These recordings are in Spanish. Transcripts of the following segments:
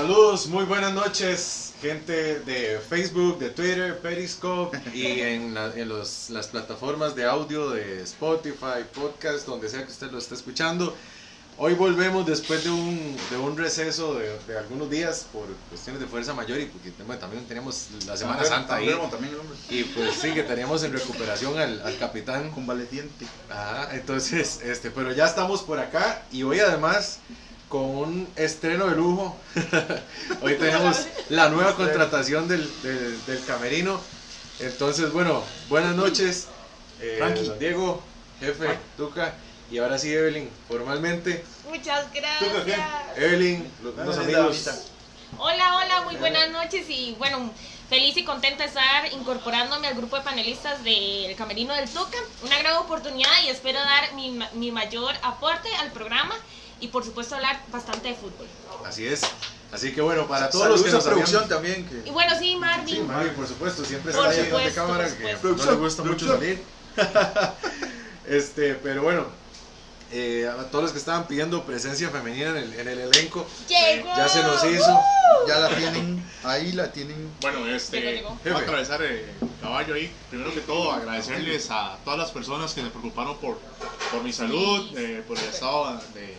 Saludos, muy buenas noches, gente de Facebook, de Twitter, Periscope y en, la- en los- las plataformas de audio de Spotify, podcast, donde sea que usted lo esté escuchando. Hoy volvemos después de un, de un receso de, de algunos días por cuestiones de fuerza mayor y porque bueno, también teníamos la Semana Santa ahí. también. Y pues sí, que teníamos en recuperación al, al capitán. Convaleciente. Ah, entonces, este, pero ya estamos por acá y hoy además con un estreno de lujo. hoy tenemos la nueva contratación del, del, del camerino. Entonces, bueno, buenas noches, eh, Diego, jefe, Tuca, y ahora sí, Evelyn, formalmente. Muchas gracias. Evelyn, los, Ah, los sí, amigos. Davidita. Hola, hola, muy buenas noches y bueno, feliz y contenta de estar incorporándome al grupo de panelistas del Camerino del Tuca. Una gran oportunidad y espero dar mi, ma- mi mayor aporte al programa y por supuesto hablar bastante de fútbol. Así es. Así que bueno, para todos los que nos habían- producción también. Que... Y bueno, sí, Marvin. Sí, Mavi, por supuesto, siempre Por está ahí de cámara, que supuesto. no le gusta mucho Producción, salir. este, pero bueno, eh, a todos los que estaban pidiendo presencia femenina en el, en el elenco, Llegó. ya se nos hizo. Ya la tienen, ahí la tienen. Bueno, este, voy a atravesar el caballo ahí. Primero que todo, agradecerles a todas las personas que se preocuparon por, por mi salud, eh, por el estado de,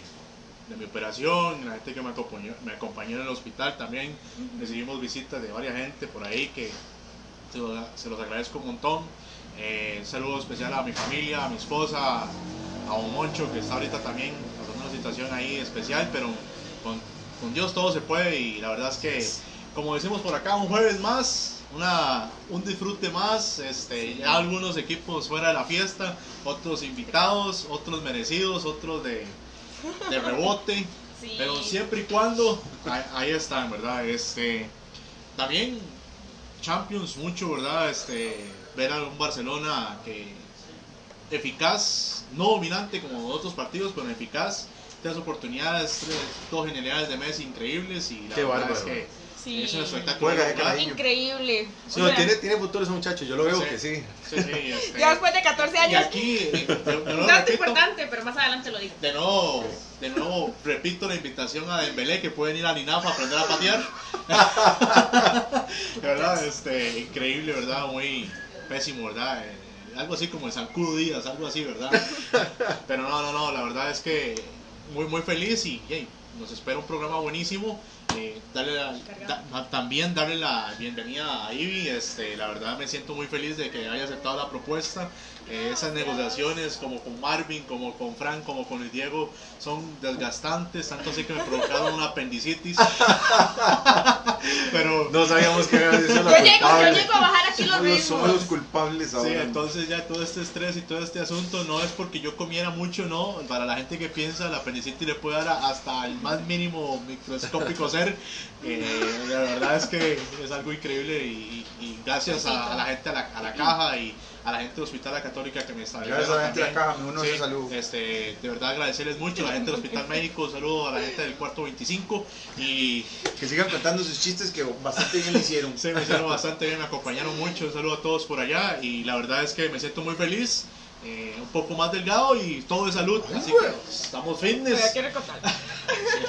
de mi operación, la gente que me acompañó, me acompañó en el hospital también. Recibimos visitas de varias gente por ahí que se los, se los agradezco un montón. Eh, un saludo especial a mi familia, a mi esposa, a un Moncho que está ahorita también pasando una situación ahí especial, pero con, con Dios todo se puede y la verdad es que, como decimos por acá, un jueves más, una, un disfrute más, este, ya algunos equipos fuera de la fiesta, otros invitados, otros merecidos, otros de, de rebote, Sí. pero siempre y cuando ahí, ahí están, ¿verdad? Este, también Champions mucho, ¿verdad? Este, ver a un Barcelona que eficaz, no dominante como otros partidos, pero eficaz. Tres oportunidades, tres, dos genialidades de Messi increíbles y la Qué verdad bárbaro. es que Sí. es un espectáculo. Juega. Increíble. No, sea, tiene, tiene futuro ese muchacho, yo lo veo Sí. que sí. Sí, sí, este, Ya después de 14 y años. aquí, nuevo Un dato repito, importante, pero más adelante lo digo. de nuevo, de nuevo, repito la invitación a Dembélé que pueden ir a Linafa a aprender a patear. De verdad, este, increíble, ¿verdad? Muy pésimo, ¿verdad? Eh, algo así como el Zancudo Díaz, algo así, ¿verdad? Pero no, no, no, la verdad es que muy, muy feliz y hey, nos espera un programa buenísimo. Eh, darle la- también darle la bienvenida a Ivy. Este, la verdad me siento muy feliz de que haya aceptado la propuesta. Eh, esas negociaciones como con Marvin, como con Frank, como con el Diego son desgastantes, tanto así que me provocaron una apendicitis. Pero No sabíamos que era eso Yo la llego, yo llego a bajar aquí los los, somos ritmos. los culpables Sí, ahora. entonces ya todo este estrés y todo este asunto no es porque yo comiera mucho, no. Para la gente que piensa, la apendicitis le puede dar hasta el más mínimo microscópico ser. Eh, la verdad es que es algo increíble y, y gracias a, a la gente a la, a la caja y a la gente del Hospital La Católica que me está Gracias a la gente de caja, me uno Sí, ese saludo. Este, de verdad agradecerles mucho a la gente del Hospital Médico, un saludo a la gente del cuarto 25 y Que sigan contando sus chistes que bastante bien le hicieron. Sí, me hicieron bastante bien, me acompañaron mucho. Un saludo a todos por allá y la verdad es que me siento muy feliz. Eh, un poco más delgado y todo de salud. Así que estamos fitness.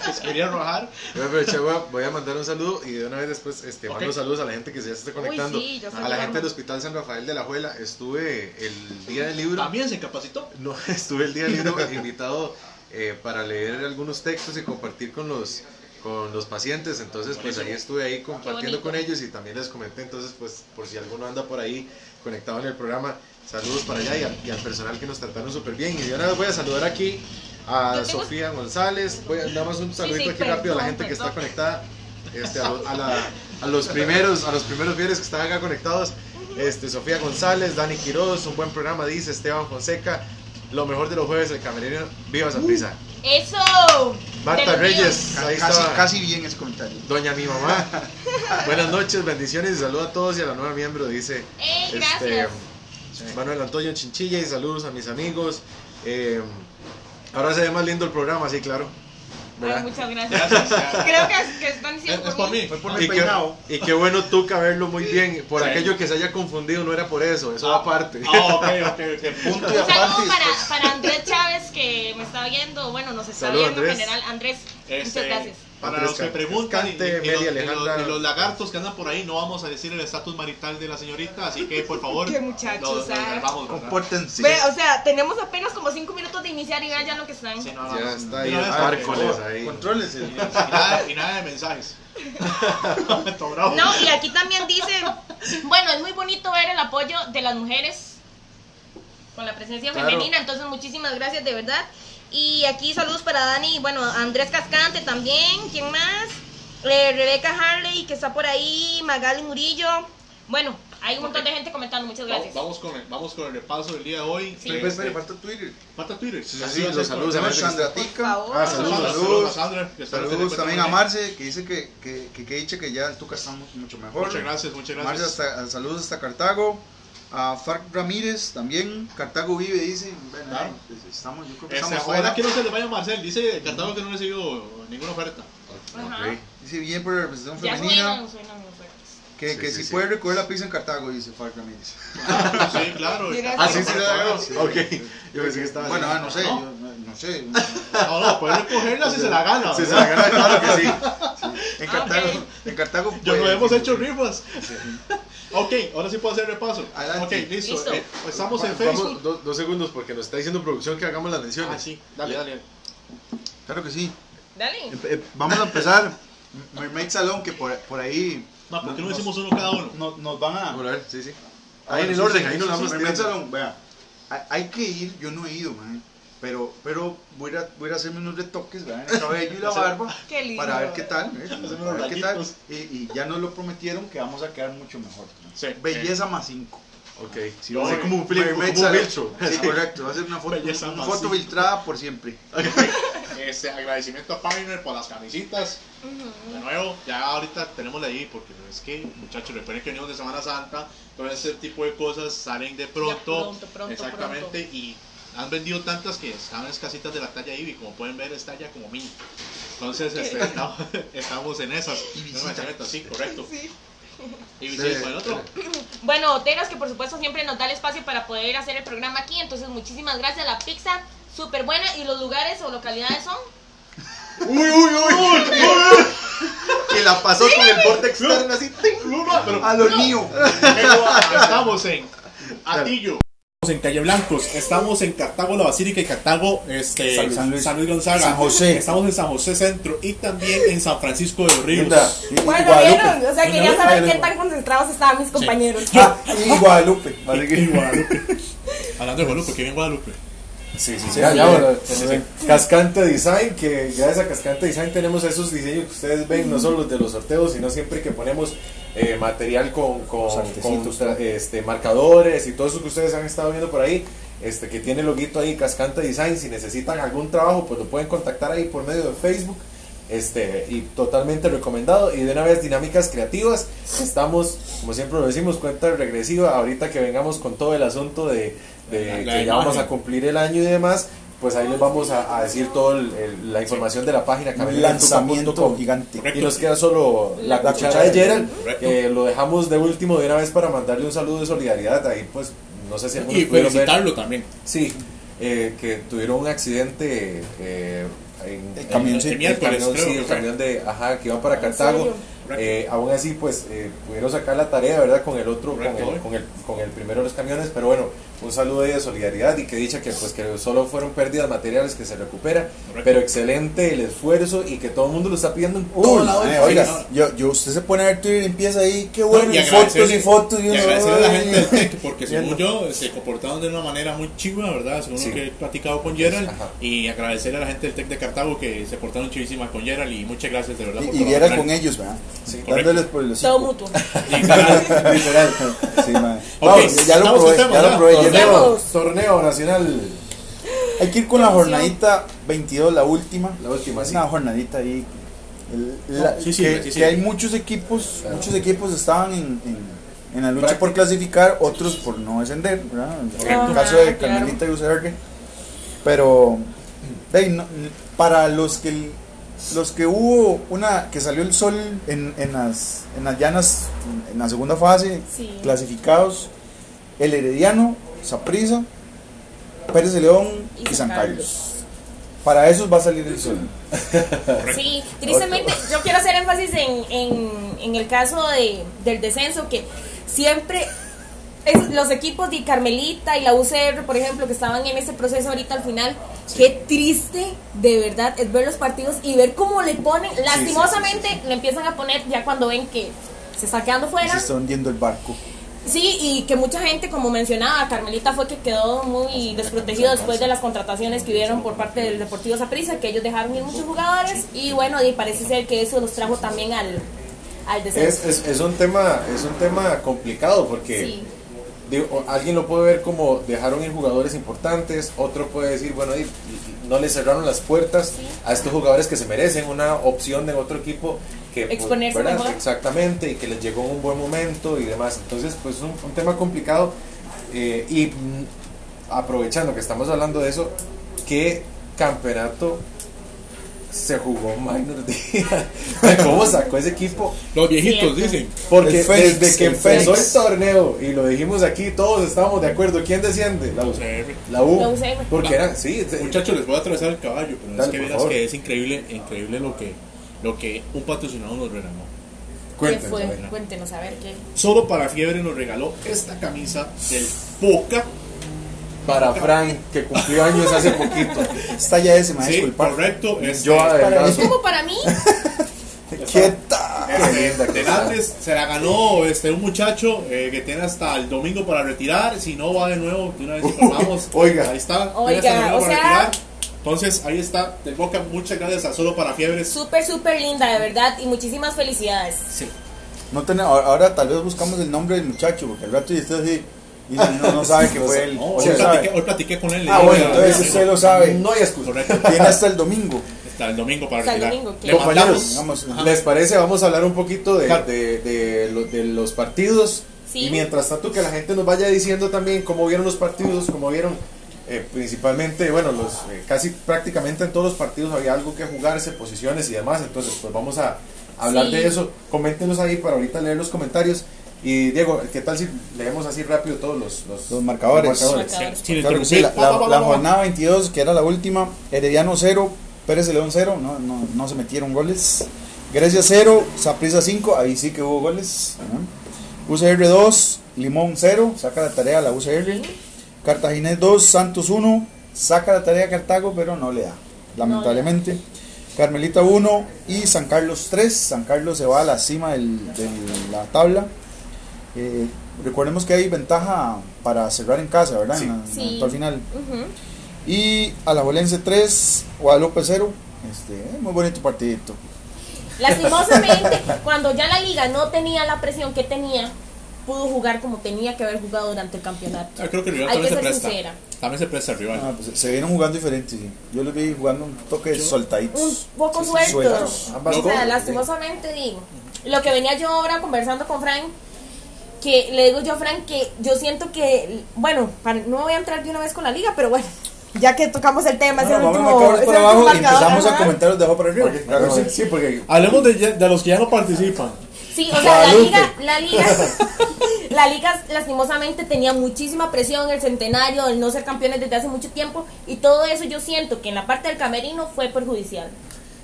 Pues quería a aprovechar, voy a- voy a mandar un saludo y de una vez después este, mando saludos a la gente que se está conectando. sí, yo sé a la gente del. Hospital San Rafael de la Juela. Estuve el día del libro. También se capacitó. No, estuve el día del libro invitado eh, para leer algunos textos y compartir con los con los pacientes, entonces pues ahí estuve ahí compartiendo con ellos y también les comenté, entonces pues por si alguno anda por ahí conectado en el programa, saludos para allá y al, y al personal que nos trataron súper bien. Y una vez voy a saludar aquí a Yo tengo- Sofía González, voy a dar más un saludito sí, aquí rápido a la perdón, gente que está perdón. conectada, este, a, lo- a la- a los primeros, a los primeros fieles que están acá conectados. Este, Sofía González, Dani Quiroz, un buen programa, dice Esteban Fonseca. Lo mejor de los jueves, el camerino, viva esa prisa. ¡Eso! Marta Reyes, ahí Casi, está. casi bien ese comentario. Doña mi mamá. Buenas noches, bendiciones y saludos a todos y a la nueva miembro, dice ¡Ey, este, gracias! Manuel Antonio Chinchilla y saludos a mis amigos. Eh, ahora se ve más lindo el programa, sí, claro. Ay, muchas gracias. Gracias. Creo que, que están Es, diciendo es por mí. Fue por mi Y qué, peinado. y qué bueno tú verlo muy bien. Por Sí. aquello que se haya confundido, no era por eso, eso va aparte. Ah, ok, ok, ok. Punto y Un aparte. saludo para, para Andrés Chávez que me está viendo, bueno, nos está Saludos, viendo en general. Andrés, Este, muchas gracias. Para los que preguntan, y, y- Cascante, y los, Meli y los- Alejandra. y los lagartos que andan por ahí, no vamos a decir el estatus marital de la señorita, así que por favor, Qué muchachos, los, los reservamos, ¿verdad? Compórtense. Ve, o sea, tenemos apenas como 5 minutos de iniciar y vean ya lo que están. Sí, no, no, Ya está ahí favor. ahí. Contrólese. Y nada, y nada de mensajes. No, y aquí también dice, bueno, es muy bonito ver el apoyo de las mujeres con la presencia Claro. femenina, entonces muchísimas gracias de verdad. Y aquí saludos para Dani, bueno, Andrés Cascante también, ¿quién más? Eh, Rebeca Harley, que está por ahí, Magali Murillo. Bueno, hay un montón de gente comentando, muchas gracias. vamos con el, vamos con el repaso del día de hoy. Sí. Este, falta Twitter. falta Twitter. Sí, sí, a los saludos a Sandra Tica. Ah, saludos, Saludos, saludos. Sandra, que Saludos también a. Marce, que dice que, que, que, que dice que ya en Tuca estamos mucho mejor. Muchas gracias, muchas Marce, gracias. hasta, saludos hasta Cartago. A Farc Ramírez también. Cartago vive, dice. Bueno, Claro. pues, estamos, yo creo que estamos fuera. que no se le vaya Marcel. Dice Cartago que no recibió ninguna oferta. Ajá. Ok. Dice bien por la representación Ya femenina. suenan, suenan ofertas. Que, Sí, que sí, si sí. puede recoger la pizza en Cartago, dice Farc Ramírez. Ah, sí, claro. Mira, Ah, sí, sí, Claro, sí, Ok. Yo pensé que estaba. Bueno, ah, no sé, ¿No? yo no, no sé. No, no, puede recogerla si se la gana. Si se la gana, claro que sí. En Ah, Cartago, ok. en Cartago. Yo no hemos hecho rifas. Ok, ahora sí puedo hacer repaso. Adelante. Ok, listo. Listo. Eh, estamos en Vamos, Facebook. dos, dos segundos porque nos está diciendo producción que hagamos las menciones. Ah, sí, dale, dale. Claro que sí. Dale. Em- em- Vamos a empezar. Mermaid Salón, que por, por ahí. No, ¿por qué no nos- hicimos uno cada uno? Nos, nos van a. A ver, sí, sí. Ah, Ahí en el sí, orden, sí, ahí sí, nos sí, vamos Mermaid. Salón, vea. Hay, hay que ir, yo no he ido, man. Pero, pero voy, a, voy a hacerme unos retoques ¿verdad? en el cabello y la barba Qué lindo. para ver qué tal. ¿eh? Para unos ver qué tal. Y, y ya nos lo prometieron que vamos a quedar mucho mejor. ¿no? Sí. Belleza más 5. Ok. Sí, No, va a ser como un filtro. Sí, correcto. Va a ser una foto, Belleza una foto cinco. filtrada por siempre. Este, agradecimiento a Pioneer por las camisitas. De nuevo, ya ahorita tenemos la ahí porque es que, muchachos, recuerden que venimos de Semana Santa, todo ese tipo de cosas salen de pronto. pronto, pronto, exactamente, pronto. y han vendido tantas que están escasitas de la talla Ivy, como pueden ver, es talla como mini. Entonces, este, estamos, estamos en esas. Ibicita. Sí, correcto. Sí. Y sí, bueno, otro. Bueno, que por supuesto siempre nos da el espacio para poder hacer el programa aquí. Entonces, muchísimas gracias. La pizza, súper buena. ¿Y los lugares o localidades son? Uy, uy, uy. Que la pasó con el borde externo así. Pero- A lo mío. Estamos en Atillo. Estamos en Calle Blancos, estamos en Cartago, la Basílica y Cartago, este, San- San Luis. San Luis Gonzaga. San José. Estamos en San José Centro y también en San Francisco de los Ríos. Linda. Y- y Bueno, Guadalupe. vieron, o sea, quería Bueno, saber bueno. qué tan concentrados estaban mis compañeros. Ah, y Guadalupe. Vale Y que- Guadalupe. Hablando de Guadalupe, ¿qué bien Guadalupe? Sí, sí, Sí, sí. Ya, ya, bueno, sí, sí. Cascante Design, que gracias a Cascante Design tenemos esos diseños que ustedes ven, no solo los de los sorteos, sino siempre que ponemos eh, material con, con, este, marcadores y todo eso que ustedes han estado viendo por ahí, este, que tiene el loguito ahí, Cascante Design, si necesitan algún trabajo, pues lo pueden contactar ahí por medio de Facebook. Este, y totalmente recomendado. Y de una vez, dinámicas creativas. Estamos, como siempre lo decimos, cuenta regresiva. Ahorita que vengamos con todo el asunto de, de La- la que ya imagen. vamos a cumplir el año y demás, pues ahí les vamos a, a decir toda la información de la página Lanzamiento camerino.com. gigante. Y nos queda solo la, La cuchara cuchara de Gerald, que lo dejamos de último de una vez para mandarle un saludo de solidaridad. Ahí pues, no sé si algunos Y pudieron ver. felicitarlo también. Sí, eh, que tuvieron un accidente eh, en El camión. El el miércoles, camión, creo sí, que el camión de, ajá, que iba para ¿En Cartago. Eh, aún así, pues eh, pudieron sacar la tarea, ¿verdad? Con el otro, con el, con, el, con el primero de los camiones, pero bueno, un saludo ahí de solidaridad y que dicha que pues que solo fueron pérdidas materiales que se recupera, Correcto. pero excelente el esfuerzo y que todo el mundo lo está pidiendo en Uy, eh, oiga, yo, yo, usted se pone a ver Twitter y empieza ahí, qué bueno, y y, fotos y fotos. Y, Y uno, agradecer a la gente del TEC, porque según yo se comportaron de una manera muy chiva, ¿verdad? Según Sí. lo que he platicado con Gerald. Ajá. Y agradecer a la gente del TEC de Cartago que se portaron chivísimas con Gerald. Y muchas gracias de verdad por Y, y viera colaborar. con ellos, ¿verdad? correcto. Dándoles por el Todo mutuo. Literal. Sí, man. Ok, Vamos, ya lo probé, ya lo probé. Torneo, torneo nacional. Hay que ir con la jornadita 22, la última. La última, Es sí. una jornadita ahí. El- la- Sí, sí, que, sí, sí. que hay muchos equipos, Claro. muchos equipos estaban en, en- en la lucha Práctica. por clasificar, otros por no descender, ¿verdad? En el caso de claro. Carmelita y UCR. Pero ahí, no- para los que los que hubo una que salió el sol en, en las en las llanas en la segunda fase Sí. clasificados el Herediano, Saprissa, Pérez de León y, Y San Carlos. Carlos. Para eso va a salir el sol. Sí, tristemente yo quiero hacer énfasis en, en, en el caso de, del descenso, que siempre es- los equipos de Carmelita y la UCR, por ejemplo, que estaban en ese proceso ahorita al final, qué triste de verdad es ver los partidos y ver cómo le ponen, lastimosamente le empiezan a poner ya cuando ven que se está quedando Se fuera. está hundiendo el barco. Sí, y que mucha gente, como mencionaba, Carmelita fue que quedó muy desprotegido después de las contrataciones que hubieron por parte del Deportivo Saprissa, que ellos dejaron ir muchos jugadores y bueno, y parece ser que eso los trajo también al, al descenso. Es, es, es un tema es un tema complicado porque Sí. digo, o- alguien lo puede ver como dejaron ir jugadores importantes, otro puede decir, bueno, y- y- no le cerraron las puertas a estos jugadores que se merecen una opción de otro equipo que pues, Exponerse exactamente y que les llegó en un buen momento y demás. Entonces, pues es un, un tema complicado eh, y mm, aprovechando que estamos hablando de eso, ¿qué campeonato se jugó Minor Día? ¿Cómo sacó ese equipo? Los viejitos dicen. Porque desde que el empezó Fénix. el torneo, y lo dijimos aquí, todos estábamos de acuerdo, ¿quién desciende? La U. UCR. La U. La UCR. Porque era, sí, es- Muchachos, les voy a atravesar el caballo, pero Dale, es que verás favor. que es increíble, increíble lo que, lo que un patrocinador nos regaló. ¿Qué cuéntenos, fue? a ver. Cuéntenos, a ver qué. Solo para Fiebre nos regaló esta camisa del Boca. Para Frank, que cumplió años hace poquito. Está ya ese, me Sí, correcto. Este, Yo ¿Es como para mí? ¿Qué tal? Qué linda que de está. antes se la ganó este, un muchacho eh, que tiene hasta el domingo para retirar. Si no va de nuevo, de una vez informamos. Oiga. ahí está. Oiga, tiene hasta el domingo o para sea- retirar. Entonces, ahí está, del Boca. Muchas gracias a Solo para Fiebres. Súper, súper linda, de verdad, y muchísimas felicidades. Sí. No tiene- ahora, ahora tal vez buscamos el nombre del muchacho, porque al rato y usted así, y no, no sabe que fue él. No, ¿Sí hoy, platiqué, hoy platiqué con él. Ah, bueno, "Oiga, entonces amigo, usted lo sabe. No hay excusa. Correcto. Tiene hasta el domingo. Hasta el domingo para Hasta el retirar. domingo, ¿qué? Le Compañeros, ajá. ¿Les parece? Vamos a hablar un poquito de, Claro. de, de de los partidos. Sí. Y mientras tanto, que la gente nos vaya diciendo también cómo vieron los partidos, cómo vieron eh, principalmente, bueno, los eh, casi prácticamente en todos los partidos había algo que jugarse, posiciones y demás. Entonces, pues vamos a hablar Sí. de eso. Coméntenos ahí para ahorita leer los comentarios. Y Diego, ¿qué tal si leemos así rápido todos los, los, Los marcadores. Sí, la, jornada 22, que era la última, Herediano 0, Pérez de León 0, no, no, no se metieron goles. Grecia 0, Saprissa 5, ahí sí que hubo goles. UCR 2, Limón 0, saca la tarea a la UCR. Cartaginés 2, Santos 1, saca la tarea a Cartago, pero no le da, lamentablemente. Carmelita 1 y San Carlos 3. San Carlos se va a la cima del- de la tabla. Eh, recordemos que hay ventaja para cerrar en casa, ¿verdad? Sí. En la- en Sí. actual final. Ujú. Y Alajuelense 3, Guadalupe 0. Este, eh, muy bonito partidito. Lastimosamente, cuando ya la liga no tenía la presión que tenía, pudo jugar como tenía que haber jugado durante el campeonato. Ah, creo que el rival Hay también que se ser presta. sincera. También se presta el rival. Ah, pues, se vieron jugando diferente, sí. Yo los vi jugando un toque soltaditos. Un poco Sí, sueltos. sueltos. O sea, lastimosamente digo. Lo que venía yo ahora conversando con Frank, que le digo yo a Frank que yo siento que, bueno, para- no voy a entrar de una vez con la liga, pero bueno, ya que tocamos el tema, último. el abajo último y empezamos a comentar de abajo para arriba. Porque, Claro, sí, sí. sí, porque Hablemos de, de los que ya no participan. Sí, o sea, la liga, la liga, la liga lastimosamente tenía muchísima presión, el centenario, el no ser campeones desde hace mucho tiempo, y todo eso yo siento que en la parte del camerino fue perjudicial.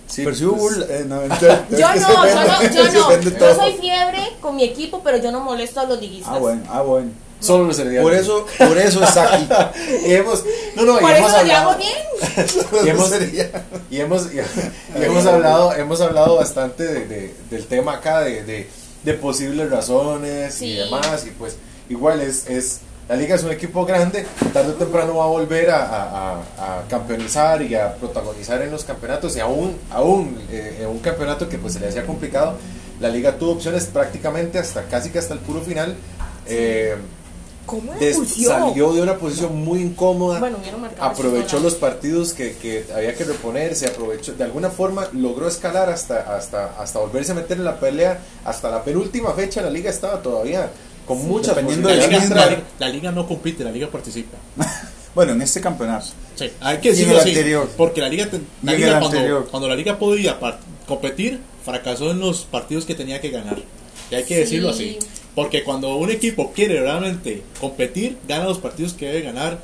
Sí, Pero sí hubo pues, eh, no, es Yo no, yo no, yo no. Yo soy fiebre con mi equipo, pero yo no molesto a los liguistas. Ah, bueno, ah, bueno. solo los heredianos. Por eso, por eso está aquí. Y hemos, no, no, y Por hemos eso lo hablado. bien. Y hemos, y hemos, y, y hemos hablado hemos hablado bastante de- de- del tema acá de, de, de posibles razones y demás y pues igual es, es la liga es un equipo grande tarde o temprano va a volver a, a- a- a campeonizar y a protagonizar en los campeonatos y aún aún eh, en un campeonato que pues se le hacía complicado. La liga tuvo opciones prácticamente hasta casi que hasta el puro final. Eh, ¿Cómo salió de una posición muy incómoda Bueno, aprovechó los partidos que, que había que reponerse, aprovechó, de alguna forma logró escalar hasta, hasta, hasta volverse a meter en la pelea, hasta la penúltima fecha la liga estaba todavía con muchas dependiendo La de liga, la, liga- la liga no compite, la liga participa. Bueno, en este campeonato. Sí, hay que Y en decirlo el así. anterior. Porque la liga, la Y en liga el cuando, anterior. cuando la liga podía competir, fracasó en los partidos que tenía que ganar. Y hay que Sí. decirlo así. Porque cuando un equipo quiere realmente competir, gana los partidos que debe ganar.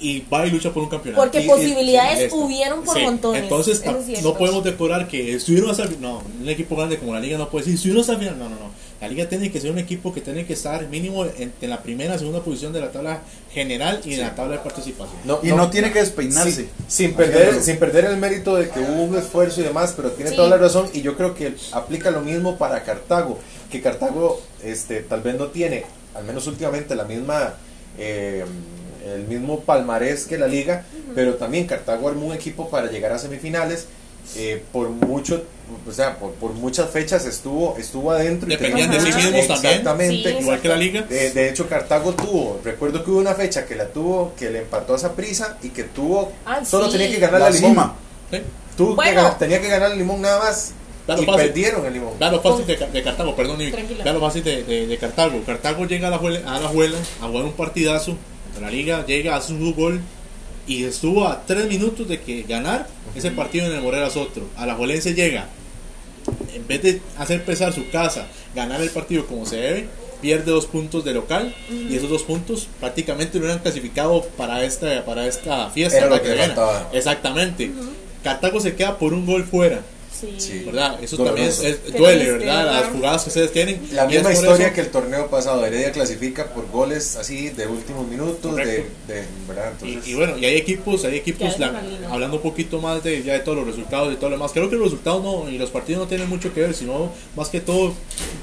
y va y lucha por un campeonato. Porque Y- y- posibilidades esto. hubieron por Sí, montones. Entonces, no podemos decorar que estuvieron hasta el fi- No, un equipo grande como la liga no puede decir, estuvieron hasta el final. No, no, no. La liga tiene que ser un equipo que tiene que estar mínimo en, en la primera, segunda posición de la tabla general y en la tabla de participación. Y no tiene que despeinarse. Sí, sin, perder, sin perder el mérito de que hubo un esfuerzo y demás, pero tiene Sí. toda la razón y yo creo que aplica lo mismo para Cartago, que Cartago este, tal vez no tiene, al menos últimamente, la misma... eh, el mismo palmarés que la liga, pero también Cartago armó un equipo para llegar a semifinales. Eh, por mucho, o sea, por, por muchas fechas estuvo estuvo adentro. Dependían de sí mismos también. Exactamente. Sí, Igual que la liga. De, de hecho, Cartago tuvo, recuerdo que hubo una fecha que la tuvo, que le empató a esa prisa y que tuvo, Ay, solo sí. tenía que ganar La la limón. ¿sí? Tuvo que Bueno. ganar- tenía que ganar el limón nada más Claro, y fácil. perdieron el limón. Lo fácil de, de Cartago, perdón, lo fácil de, de- de Cartago. Cartago llega a la, juela, a la juela a jugar un partidazo la liga, llega a su gol y estuvo a tres minutos de que ganar ese partido en el Morera Otro. A la Juelense llega, en vez de hacer pesar su casa, ganar el partido como se debe, pierde dos puntos de local y esos dos puntos prácticamente no eran clasificado para esta, para esta fiesta. Era lo que. Exactamente. Cartago se queda por un gol fuera. Sí. Sí. ¿verdad? Eso Doloroso. también es- es- Qué duele, triste, ¿verdad? Las ¿verdad? jugadas que ustedes tienen. La misma historia eso- que el torneo pasado, Heredia clasifica por goles así de últimos minutos, de, de- ¿verdad? Entonces, Y, y bueno, y hay equipos, hay equipos, la- hablando un poquito más de ya de todos los resultados y todo lo demás. Creo que los resultados no, y los partidos no tienen mucho que ver, sino más que todo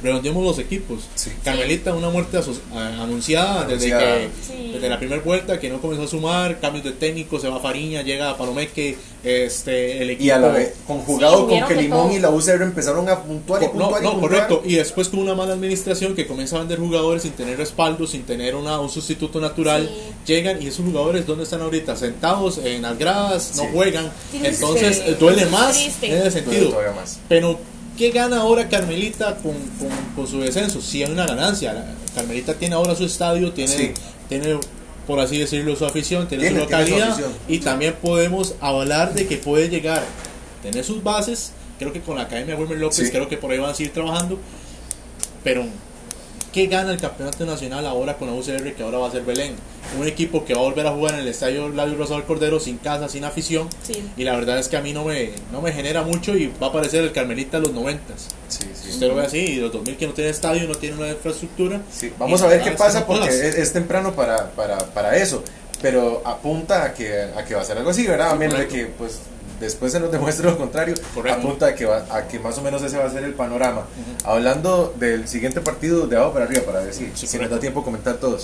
redondeemos los equipos. Sí. Carmelita, una muerte aso- a- anunciada, desde Anunciada. que Sí. desde la primera vuelta que no comenzó a sumar, cambios de técnico, se va Fariña, llega Palomeque, este el equipo y a la vez, conjugado Sí, con que Limón todo. y la UCR empezaron a puntuar y puntuar no, y no, puntuar. correcto. Y después con una mala administración que comienza a vender jugadores sin tener respaldo, sin tener una, un sustituto natural, Sí. llegan y esos jugadores, ¿dónde están ahorita? Sentados en las gradas, no juegan. Entonces eh, duele más en ese Duele sentido. todavía más. Pero, ¿qué gana ahora Carmelita con, con, con su descenso? Sí hay una ganancia. Carmelita tiene ahora su estadio, tiene, Sí. tiene por así decirlo, su afición, tiene, Tiene- su tiene su localidad y también podemos hablar de que puede llegar, tener sus bases. Creo que con la Academia Wilmer López, Sí. creo que por ahí van a seguir trabajando. Pero, ¿qué gana el campeonato nacional ahora con la UCR que ahora va a ser Belén? Un equipo que va a volver a jugar en el estadio Ladio Rosado del Cordero sin casa, sin afición. Sí. Y la verdad es que a mí no me, no me genera mucho y va a parecer el Carmelita de los 90. Sí, Si sí. usted lo ve así, y los 2000 que no tiene estadio, no tiene una infraestructura. Sí, vamos a ver qué pasa porque es, es temprano para, para, para eso. Pero apunta a que, a que va a ser algo así, ¿verdad? A menos de que pues, después se nos demuestre lo contrario. Correcto. Apunta a que, va, a que más o menos ese va a ser el panorama. Hablando del siguiente partido de abajo para arriba, para ver si, Sí, si nos da tiempo a comentar todos.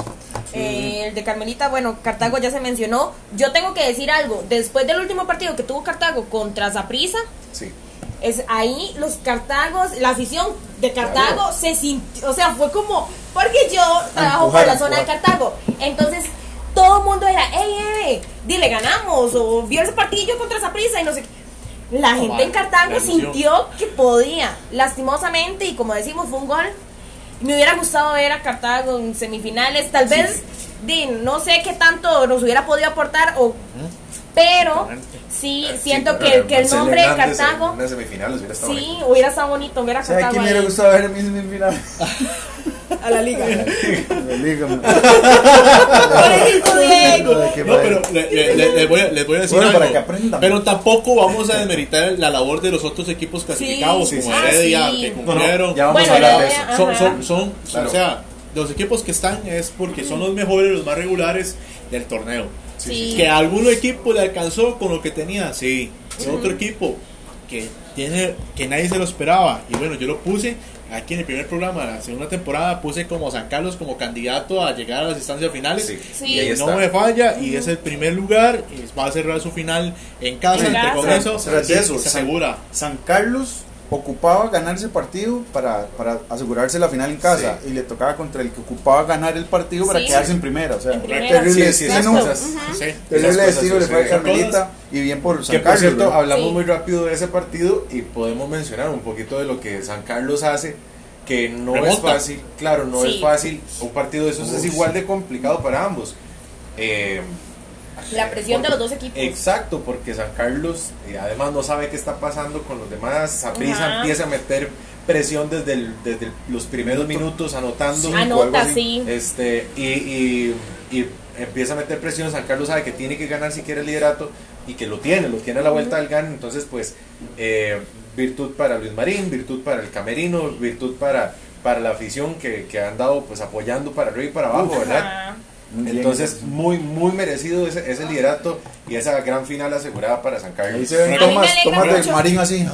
Eh, el de Carmelita, bueno, Cartago ya se mencionó. Yo tengo que decir algo. Después del último partido que tuvo Cartago contra Zaprisa, Sí. es ahí los Cartagos, la afición de Cartago Claro. se sintió, o sea, fue como, porque yo trabajo empujar, por la zona de. Cartago. Entonces, todo el mundo era, ey, ey, dile, ganamos, o vio ese partidillo contra Zaprisa y no sé qué. La gente vale, en Cartago sintió que podía. Lastimosamente, y como decimos, fue un gol. Me hubiera gustado ver a Cartago en semifinales. Tal vez, di, no sé qué tanto nos hubiera podido aportar, o, pero sí siento que, el- que el nombre de en Cartago, Una semifinal hubiera estado sí, hubiera estado bonito ver a ¿Sabe Cartago quién me hubiera gustado ver en mi semifinal? a la liga. Diego. De que No, pero le- le- le- les, voy a, les voy a decir Bueno, algo. para que aprendan. Pero tampoco vamos a desmeritar la labor de los otros equipos clasificados, Sí, como sí, Heredia, sí. que No, no, cumplieron. ya vamos Bueno, a hablar de eso. son, son, son, Claro. o sea, los equipos que están es porque son los mejores, los más regulares del torneo. Sí. Que a algún equipo le alcanzó con lo que tenía, sí. Y otro equipo que tiene que nadie se lo esperaba. Y bueno, yo lo puse aquí en el primer programa, la segunda temporada, puse como San Carlos como candidato a llegar a las instancias finales. Sí. Sí. Y está. no me falla y es el primer lugar y va a cerrar su final en casa, En entre de eso, se San- asegura. San Carlos ocupaba ganar ese partido para, para asegurarse la final en casa Sí. y le tocaba contra el que ocupaba ganar el partido para Sí. quedarse en primera. O sea, terrible destino. Terrible destino le fue a. Carmelita y bien por San Que por Carlos. cierto, ¿verdad? hablamos Sí. muy rápido de ese partido y podemos mencionar un poquito de lo que San Carlos hace, que no es fácil, claro, no Sí. es fácil, un partido de esos es igual de complicado para ambos. Eh, La presión de los dos equipos. Exacto, porque San Carlos eh, además no sabe qué está pasando con los demás, Saprissa Ajá. empieza a meter presión desde, el- desde el- los primeros minutos, anotando. Sí. Anota, así. sí. Este, y, y- y empieza a meter presión. San Carlos sabe que tiene que ganar si quiere el liderato y que lo tiene, lo tiene a la vuelta del GAN. Entonces, pues, eh, virtud para Luis Marín, virtud para el Camerino, virtud para, para la afición que, que han dado pues apoyando para arriba y para abajo, ¿verdad? Bien, Entonces, muy, muy merecido ese, ese liderato y esa gran final asegurada para San Ahí Carlos. se ven tomas. Marín así.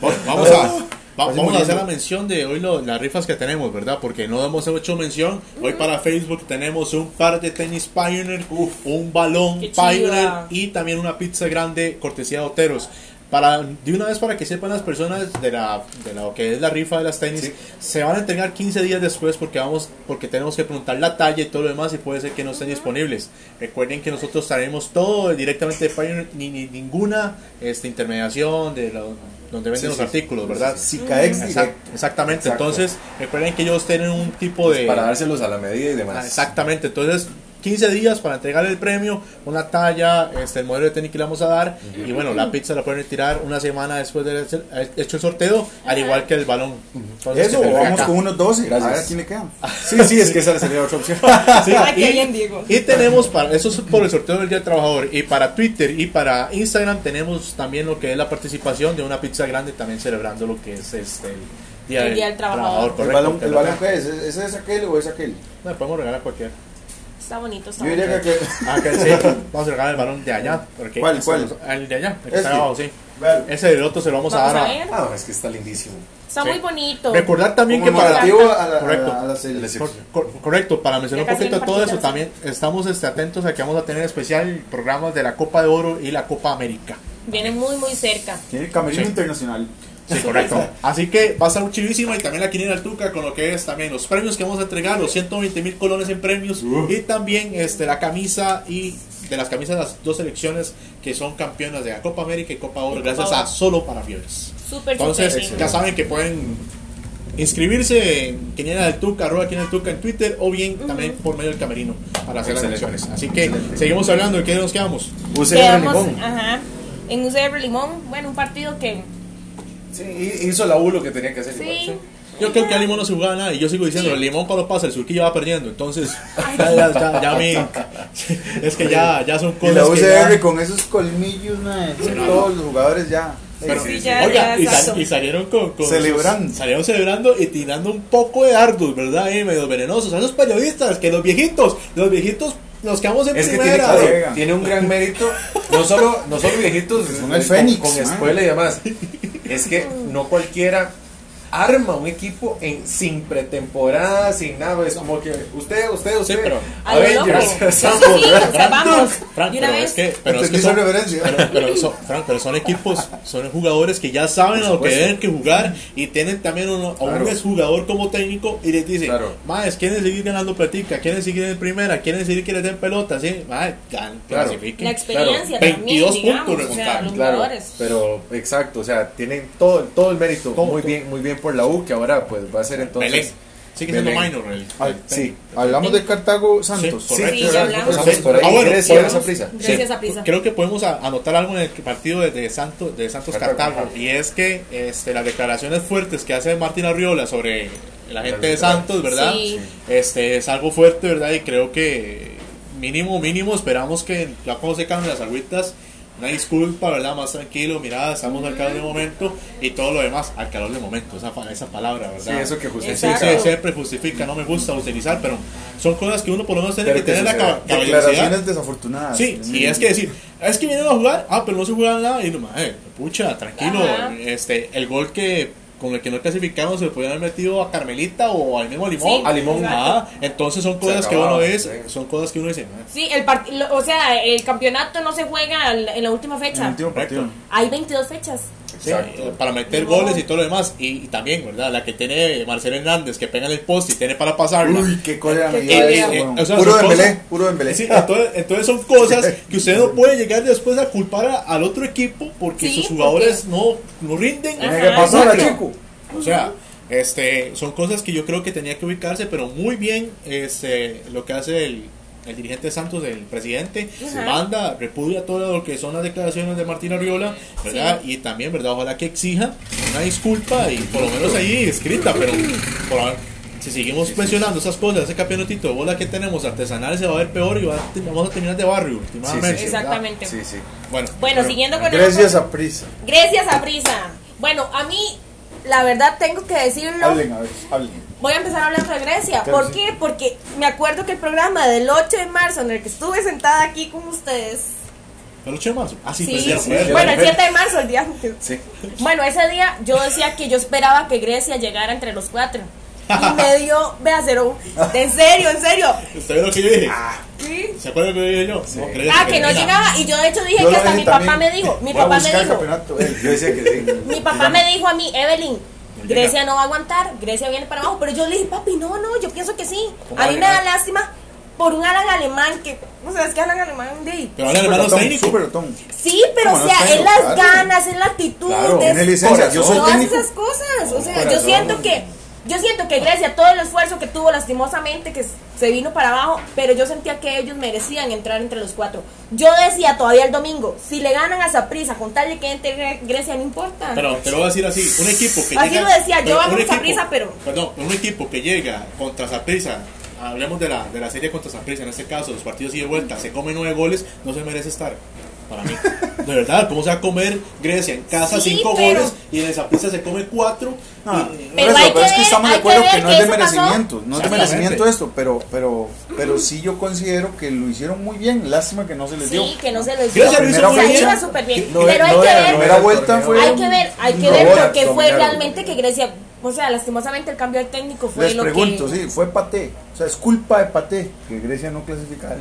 Bueno, Vamos a, va- Así vamos a hacer la mención de hoy lo- las rifas que tenemos, ¿verdad? Porque no hemos hecho mención. Hoy para Facebook tenemos un par de tenis Pioneer, un balón. Pioneer y también una pizza grande cortesía de Oteros. Para, de una vez para que sepan las personas de, la, de lo que es la rifa de las tenis, Sí. se van a entregar 15 días después porque vamos porque tenemos que preguntar la talla y todo lo demás y puede ser que no estén disponibles. Recuerden que nosotros traemos todo directamente de Pioneer, ni, ni ninguna este, intermediación de lo- donde venden Sí, los sí. artículos, ¿verdad? Cicaex Exact- exactamente, Exacto. entonces recuerden que ellos tienen un tipo de... Para dárselos a la medida y demás. Ah, Exactamente, entonces 15 días para entregar el premio, una talla, este, el modelo de tenis que le vamos a dar y bueno, la pizza la pueden tirar una semana después de hacer- hecho el sorteo, al igual que el balón. Entonces, Eso, que vamos con unos 12. Gracias. A ver quién le queda. Sí, sí, es que esa sería otra opción. Sí, y- bien, Diego. Y tenemos para, eso es por el sorteo del Día del Trabajador. Y para Twitter y para Instagram tenemos también lo que es la participación de una pizza grande, también celebrando lo que es este, el Día, El Día del Trabajador. ¿El correcto, balón, que el balón qué es? ¿Ese es aquel o es aquel? No, podemos regalar cualquier. Está bonito, está Yo diría bonito. que aquel. Ah, que sí, vamos a regalar el balón de allá. Porque ¿Cuál, cuál? El de allá, el que está abajo, sí. Ese del otro se lo vamos, Vamos a dar a. ver. Ah, es que está lindísimo. Está Sí. muy bonito. Recordar también que para. A la, a Correcto. la, a la. Cor- cor- correcto, para mencionar un poquito todo eso, también estamos este, atentos a que vamos a tener especial programas de la Copa de Oro y la Copa América. Viene muy, muy cerca. Tiene camerino Sí. internacional. Sí, correcto. Así que va a estar chivísima y también la quiniela del Tuca con lo que es también los premios que vamos a entregar, los 120 mil colones en premios y también este la camisa y de las camisas de las dos selecciones que son campeonas de la Copa América y Copa Oro, Copa gracias Oro. a Solo para Fiebres. Súper, Entonces, ya saben que pueden inscribirse en Quiniela del Tuca, arroba Quiniela del Tuca en Twitter o bien también por medio del camerino para hacer las elecciones. Así que seguimos hablando de qué nos quedamos. UCR Quedamos, Limón. ajá, en UCR Limón. Bueno, un partido que Sí, hi- hizo la U lo que tenía que hacer. igual. sí. Yo creo que a Limón no se jugaba nada y yo sigo diciendo, el Limón cuando pasa el surquillo va perdiendo, entonces ya, ya, ya, ya a mí es que ya, ya son Y la cosas que UCR ya- con esos colmillos, mae, Sí, no. todos los jugadores ya. pero- Sí, ya, oiga, ya, y, sal- y salieron con, con Celebrando. sus- salieron celebrando y tirando un poco de dardos, ¿verdad? Y medio venenosos. A esos periodistas, que los viejitos, los viejitos nos quedamos en Es que tiene, primera. claro, Llega. tiene un gran mérito, no solo, no solo viejitos Son con, el Fénix, con escuela y demás, es que no cualquiera arma un equipo en sin pretemporada, sin nada, es como que usted, usted, usted, pero-. Avengers, vamos. Frank, pero vez. es que, pero es que Entendí son, esa referencia. pero, pero son, Frank, pero son equipos, son jugadores que ya saben a lo que deben que jugar y tienen también uno- a un exjugador como técnico y les dicen, Claro. más quieren seguir ganando platica, quieren seguir en primera, quieren seguir que les den pelota, sí, gan- Claro. clasifiquen. La experiencia Claro, también, 22 digamos, puntos o sea, remontaron. los Claro, jugadores. pero exacto, o sea, tienen todo, todo el mérito, Todo, muy todo. bien, muy bien por la U, que ahora pues va a ser entonces. Belén. Sigue siendo minor el, Ah, el- Sí, Hablamos de Cartago Santos. Sí, correcto. Sí, hablamos. Por ahí, Ah, bueno, podemos- esa prisa. Gracias a Prisa. Creo que podemos a- anotar algo en el partido de, de Santos, de Santos Cartago. Cartago, y es que este, las declaraciones fuertes que hace Martín Arriola sobre la gente de. Santos, ¿verdad? Sí. Este es algo fuerte, ¿verdad? Y creo que mínimo, mínimo, esperamos que ya cuando se cambien las agüitas, una disculpa, ¿verdad? Más tranquilo, mira, estamos al calor del momento y todo lo demás al calor del momento, esa, fa- esa palabra, Sí, ¿verdad? eso que Sí, justifica. sí, siempre justifica, no me gusta utilizar, pero son cosas que uno por lo menos tiene Pero que que tener la. Declaraciones desafortunadas. Sí, y es que decir, es que vienen a jugar, ah, pero no se juega nada, y no, madre, pucha, tranquilo, Ajá. este, el gol que con el que no clasificamos se le podía haber metido a Carmelita o al mismo Limón. Sí, A Limón. Ah, entonces son cosas que uno es, sí. son cosas que uno dice, ah, Sí, el part- lo- o sea, el campeonato no se juega en la última En fecha. el último partido. Hay 22 fechas. Sí, para meter No. goles y todo lo demás, y, y también, ¿verdad? La que tiene Marcelo Hernández, que pega en el poste y tiene para pasarla. Uy, qué Qué. Eh, o sea, Puro Dembélé, puro Dembélé. Sí, entonces, entonces son cosas que usted no puede llegar después a culpar a- al otro equipo porque Sí, sus jugadores no, no rinden. Tiene Ajá. que pasar a Exacto. chico. O sea, este, son cosas que yo creo que tenía que ubicarse, pero muy bien este, lo que hace el el dirigente Santos, el presidente, Ajá. manda, repudia todo lo que son las declaraciones de Martín Arriola, ¿verdad? Y también, ¿verdad? Ojalá que exija una disculpa y por lo menos ahí escrita, pero por si seguimos presionando esas cosas, ese campeonatito de bola que tenemos artesanal se va a ver peor y va a- vamos a terminar de barrio, últimamente. sí. Exactamente. Sí, sí. Bueno, Bueno, siguiendo con el Gracias a Prisa. Grecia Saprisa. Bueno, a mí, la verdad, tengo que decirlo. Hablen, a ver, hablen. Voy a empezar hablando de Grecia. Claro, ¿Por sí. qué? Porque me acuerdo que el programa del 8 de marzo, en el que estuve sentada aquí con ustedes. ¿el 8 de marzo? Ah, sí, Sí, pues sí. fue. bueno, el 7 de marzo, el día. Sí. Bueno, ese día yo decía que yo esperaba que Grecia llegara entre los cuatro. Y me dio, vea, cero. En serio, en serio. ¿Usted vio lo que yo dije? Sí. ¿Se acuerda lo que dije yo? No, creo Ah, que no llegaba. Y yo de hecho dije Yo que hasta mi papá también. me dijo. Mi Voy a papá me dijo. campeonato, eh. Yo decía que sí. Mi papá me dijo a mí, Evelyn, No Grecia llega. no va a aguantar, Grecia viene para abajo. Pero yo le dije, papi, no, no, yo pienso que sí. ¿Cómo A mí me da lástima por un Alan alemán que, o sea, es que Alan alemán de Pero técnico. superotón. Sí, pero ¿Cómo o sea, es las Claro. ganas, es la actitud, Claro, es tiene licencia, yo soy todas técnico. esas cosas. O sea, yo siento que yo siento que Grecia todo el esfuerzo que tuvo lastimosamente que se vino para abajo, pero yo sentía que ellos merecían entrar entre los cuatro. Yo decía todavía el domingo, si le ganan a Saprissa con tal de que entre Gre- Grecia no importa. Pero te lo voy a decir así, un equipo que Así llega... lo decía, yo equipo- Saprissa, pero- Perdón, un equipo que llega contra Saprissa, hablemos de la, de la serie contra Saprissa, en este caso, los partidos y de vuelta, se come nueve goles, no se merece estar. Para mí. De verdad, ¿cómo se va a comer Grecia en casa Sí, cinco pero- goles y en esa pizza se come cuatro? Ah, Y- Pero eso, pero es que estamos de que acuerdo que no es de pasó. merecimiento, no es de merecimiento esto, pero, pero, pero sí yo considero que lo hicieron muy bien, lástima que no se les dio. Sí, que no se les dio. Grecia lo hizo muy bien. iba súper bien. No, pero hay no que ver. no primera era vuelta fue- Hay que ver, hay que No, ver porque fue realmente que Grecia, o sea, lastimosamente el cambio de técnico fue Les lo pregunto, que sí, fue Paté, o sea, es culpa de Paté que Grecia no clasificara.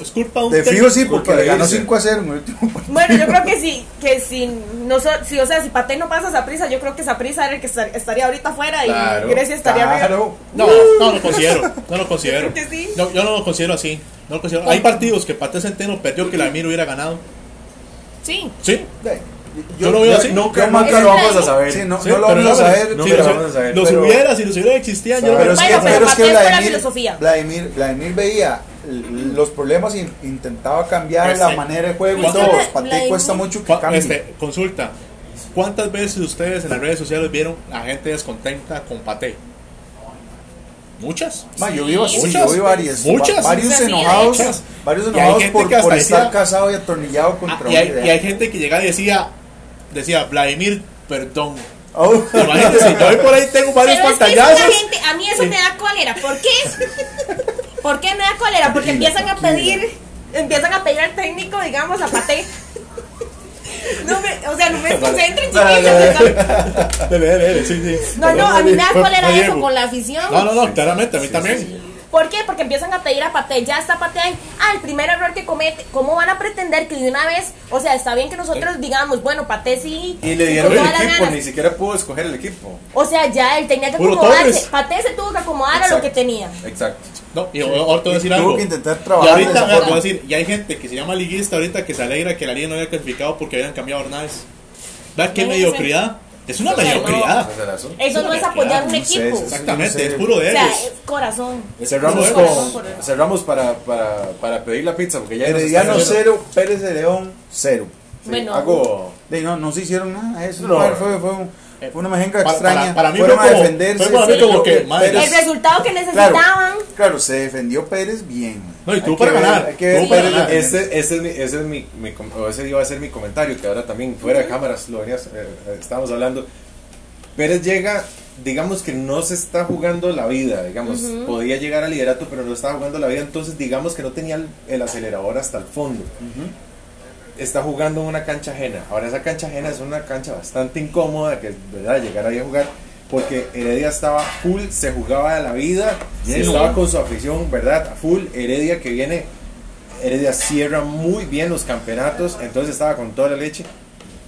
Es culpa de un De fijo sí, porque le ganó irse. 5 a 0 en el último partido. Bueno, yo creo que sí, que si no si, o sea, si Pate no pasa esa prisa, yo creo que esa prisa era el que estar- estaría ahorita afuera y Claro, Grecia estaría. Claro. No, no lo considero, no lo considero. Que sí. No, yo no lo considero así. No lo considero. Hay partidos que Pate Centeno perdió que la Mir hubiera ganado. Sí. Sí, De- Yo lo veo así. Nunca, yo más nunca que- lo vamos a saber. Sí, no, Sí, no lo vamos a no, ver. no, si los, vamos a saber, los pero- hubiera, si los hubiera existían, yo Pero es que, pero pero es que Vladimir. Vladimir, Vladimir veía los problemas y intentaba cambiar la sí. manera de juego y ¿Cuánto- todo. Vladimir- Paté cuesta mucho que cambie. este, consulta. ¿Cuántas veces ustedes en las redes sociales vieron a gente descontenta con Pate? ¿Muchas? Ma, yo vi, bast- Muchas. yo vi varias, Muchas. va- varios Sí, enojados, muchas. varios enojados por, por estar casado y atornillado Ah, contra y, hay, y hay gente que llegaba y decía, decía, Vladimir, perdón. Oh. Imagínense, yo hoy por ahí tengo varios Pero es que pantallazos. gente, a mí eso me da cólera. ¿Por qué? ¿Por qué me da cólera? Porque empiezan a pedir, empiezan a pedir al técnico, digamos, a Pate. No me, o sea, no me desconcentren, chiquillos. están- Dele, dele, dele, sí, sí. No, no, a mí me da cólera eso con la afición. No, no, no, claramente, a mí también. ¿Por qué? Porque empiezan a pedir a Pate, ya está Pate ahí. Ah, el primer error que comete. ¿Cómo van a pretender que de una vez, o sea, está bien que nosotros digamos, bueno, Pate sí. Y le dieron el equipo, ni siquiera pudo escoger el equipo. O sea, ya él tenía que Puro acomodarse. Torres. Pate se tuvo que acomodar a lo Exacto. que tenía. Exacto. No, y ahora te voy a decir Tuvo algo. que intentar Y trabajar de ahorita me voy a decir, y hay gente que se llama liguista ahorita que se alegra que la liga no haya clasificado porque habían cambiado a Hernández. ¿Verdad qué mediocridad? Es una mediocridad. Eso. No es apoyar un equipo. Exactamente, es puro de O sea, ellos. es corazón. Cerramos, con, cerramos para, para, para pedir la pizza porque ya Herediano 0, Pérez de León 0. Sí, Bueno. hago no, no se hicieron nada. Eso fue, fue, un- fue una mejenga extraña. para- para mí Fueron fue a defenderse. fue para mí sí, como creo que, madre, Pérez- El resultado que necesitaban. claro, claro, se defendió Pérez bien. No, y Hay para ver- ganar, para. Este, este es mi, ese es mi, ese iba a ser mi comentario, que ahora también fuera de cámaras lo venías, eh, eh, estábamos hablando. Pérez llega, digamos que no se está jugando la vida, digamos, podía llegar al liderato, pero no estaba jugando la vida, entonces digamos que no tenía el, el acelerador hasta el fondo. Está jugando en una cancha ajena. Ahora esa cancha ajena es una cancha bastante incómoda, que verdad llegar ahí a jugar, porque Heredia estaba full, se jugaba de la vida, estaba con su afición, verdad, a full. Heredia que viene Heredia cierra muy bien los campeonatos, entonces estaba con toda la leche.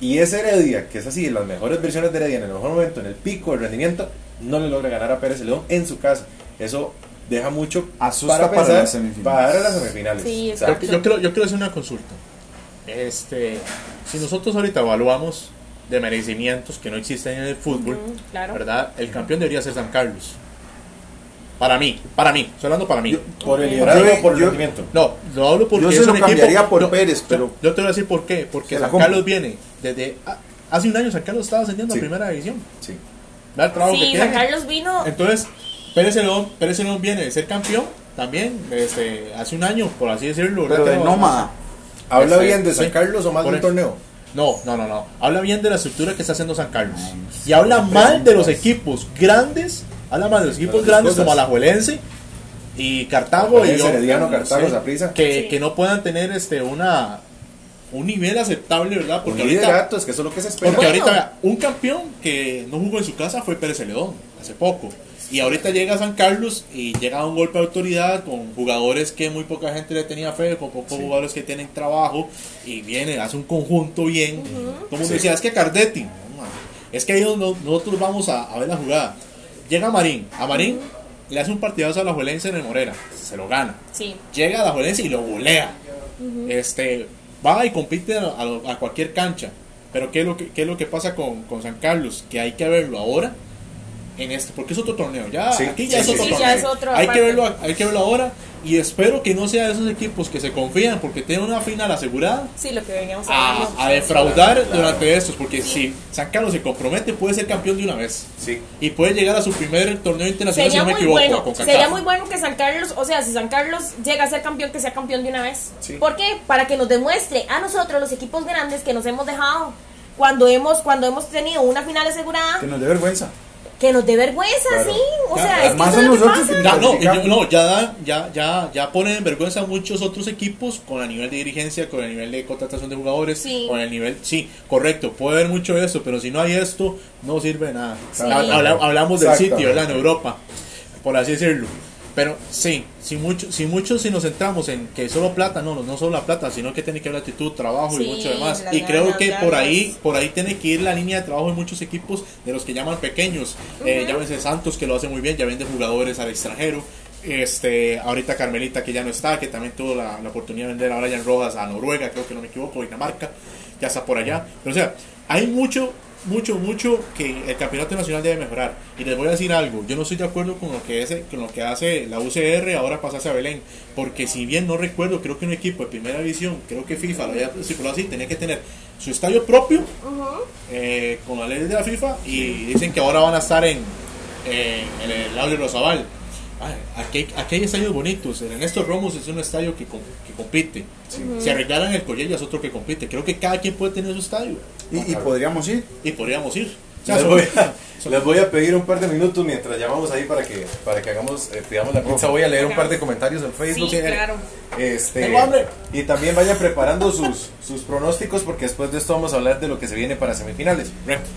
Y ese Heredia, que es así, las mejores versiones de Heredia en el mejor momento, en el pico del rendimiento, no le logra ganar a Pérez León en su casa. Eso deja mucho Asusta para las semifinales. para las semifinales. Sí, O sea, exacto. Yo, yo quiero, yo quiero hacer una consulta. Este, si nosotros ahorita evaluamos de merecimientos que no existen en el fútbol, claro. ¿verdad? El campeón debería ser San Carlos. Para mí, para mí, estoy hablando para mí. Yo- Por el liderazgo o por el yo- rendimiento. No, lo hablo porque Yo se es lo un equipo- cambiaría por no, Pérez, yo- pero- Yo, te voy a decir por qué. Porque San. Carlos viene desde... Hace un año San Carlos estaba ascendiendo Sí. a primera división. Sí. Da el trabajo que Sí, tiene. San Carlos vino. Entonces, Pérez León, Pérez León viene de ser campeón también este, hace un año, por así decirlo. Pero de Que nómada. ¿Habla Este, bien de San sí. Carlos o más Por del torneo? No, no, no, no. Habla bien de la estructura que está haciendo San Carlos. Y habla mal de los equipos grandes. Habla mal de los equipos grandes cosas. como Alajuelense y Cartago y Alajuelense, Herediano, Cartago, Sí. Saprissa. que, Sí. que no puedan tener este una un nivel aceptable, ¿verdad? Un Porque ahorita, liderato, es que eso es lo que se espera. porque Bueno. ahorita un campeón que no jugó en su casa fue Pérez Celedón hace poco. Y ahorita llega a San Carlos y llega a un golpe de autoridad con jugadores que muy poca gente le tenía fe, con pocos jugadores que tienen trabajo y viene, hace un conjunto bien. Como Sí. decía, es que Cardetti, no, es que ahí donde nosotros vamos a, a ver la jugada. Llega Marín, a Marín le hace un partidazo a la Juelense en el Morera, se lo gana Sí. llega a la Juelense y lo golea. este, va y compite a, a- a cualquier cancha. Pero ¿qué es lo que, qué es lo que pasa con, con San Carlos? Que hay que verlo ahora. En este, porque es otro torneo. Ya, Sí, aquí ya sí, es otro sí, sí, torneo. ya es otro hay, que verlo, hay que verlo ahora. Y espero que no sea de esos equipos que se confían porque tienen una final asegurada Sí, lo que veníamos a, defraudar Claro. durante estos. Porque si San Carlos se compromete, puede ser campeón de una vez. Sí. Y puede llegar a su primer torneo internacional, Sería si no me muy equivoco. bueno, con sería muy bueno que San Carlos, o sea, si San Carlos llega a ser campeón, que sea campeón de una vez. Sí. ¿Por qué? Para que nos demuestre a nosotros, los equipos grandes, que nos hemos dejado cuando hemos cuando hemos tenido una final asegurada, Que nos dé vergüenza. Que nos dé vergüenza, Claro. sí. O Ya, sea, es que eso es a lo que nosotros pasa. Ya, no, no, ya, da- ya, ya, ya ponen en vergüenza a muchos otros equipos con el nivel de dirigencia, con el nivel de contratación de jugadores, Sí. con el nivel, sí, correcto, puede haber mucho de eso, pero si no hay esto, no sirve de nada. Sí. Habla- hablamos del sitio. ¿verdad? En Europa, por así decirlo. Pero sí, si mucho, si mucho si nos centramos en que solo plata, no, no solo la plata, sino que tiene que haber actitud, trabajo Sí, y mucho demás. Y creo ganas, que ganas. por ahí, por ahí tiene que ir la línea de trabajo de muchos equipos de los que llaman pequeños. Eh, llámese Santos que lo hace muy bien, ya vende jugadores al extranjero. Este, ahorita Carmelita que ya no está, que también tuvo la, la oportunidad de vender a Brian Rojas a Noruega, creo que no me equivoco, Dinamarca, ya está por allá. Pero o sea, hay mucho, mucho, mucho que el campeonato nacional debe mejorar. Y les voy a decir algo, yo no estoy de acuerdo con lo que hace, con lo que hace la UCR ahora pasarse a Belén, porque si bien no recuerdo, creo que un equipo de primera división, creo que FIFA lo había estipulado así, tenía que tener su estadio propio eh, con la ley de la FIFA y dicen que ahora van a estar en, eh, en el Audio Rosabal. Aquí, hay- aquí hay estadios bonitos. El Ernesto Romos es un estadio que, que compite. Si arreglaran el Collella es otro que compite. Creo que cada quien puede tener su estadio Y, y podríamos ir. y podríamos ir. Les voy, a, les voy a pedir un par de minutos mientras llamamos ahí para que, para que hagamos, eh, pidamos la pizza. Voy a leer un par de comentarios en Facebook. Sí, claro. Este, y también vayan preparando sus, sus pronósticos porque después de esto vamos a hablar de lo que se viene para semifinales. Correcto.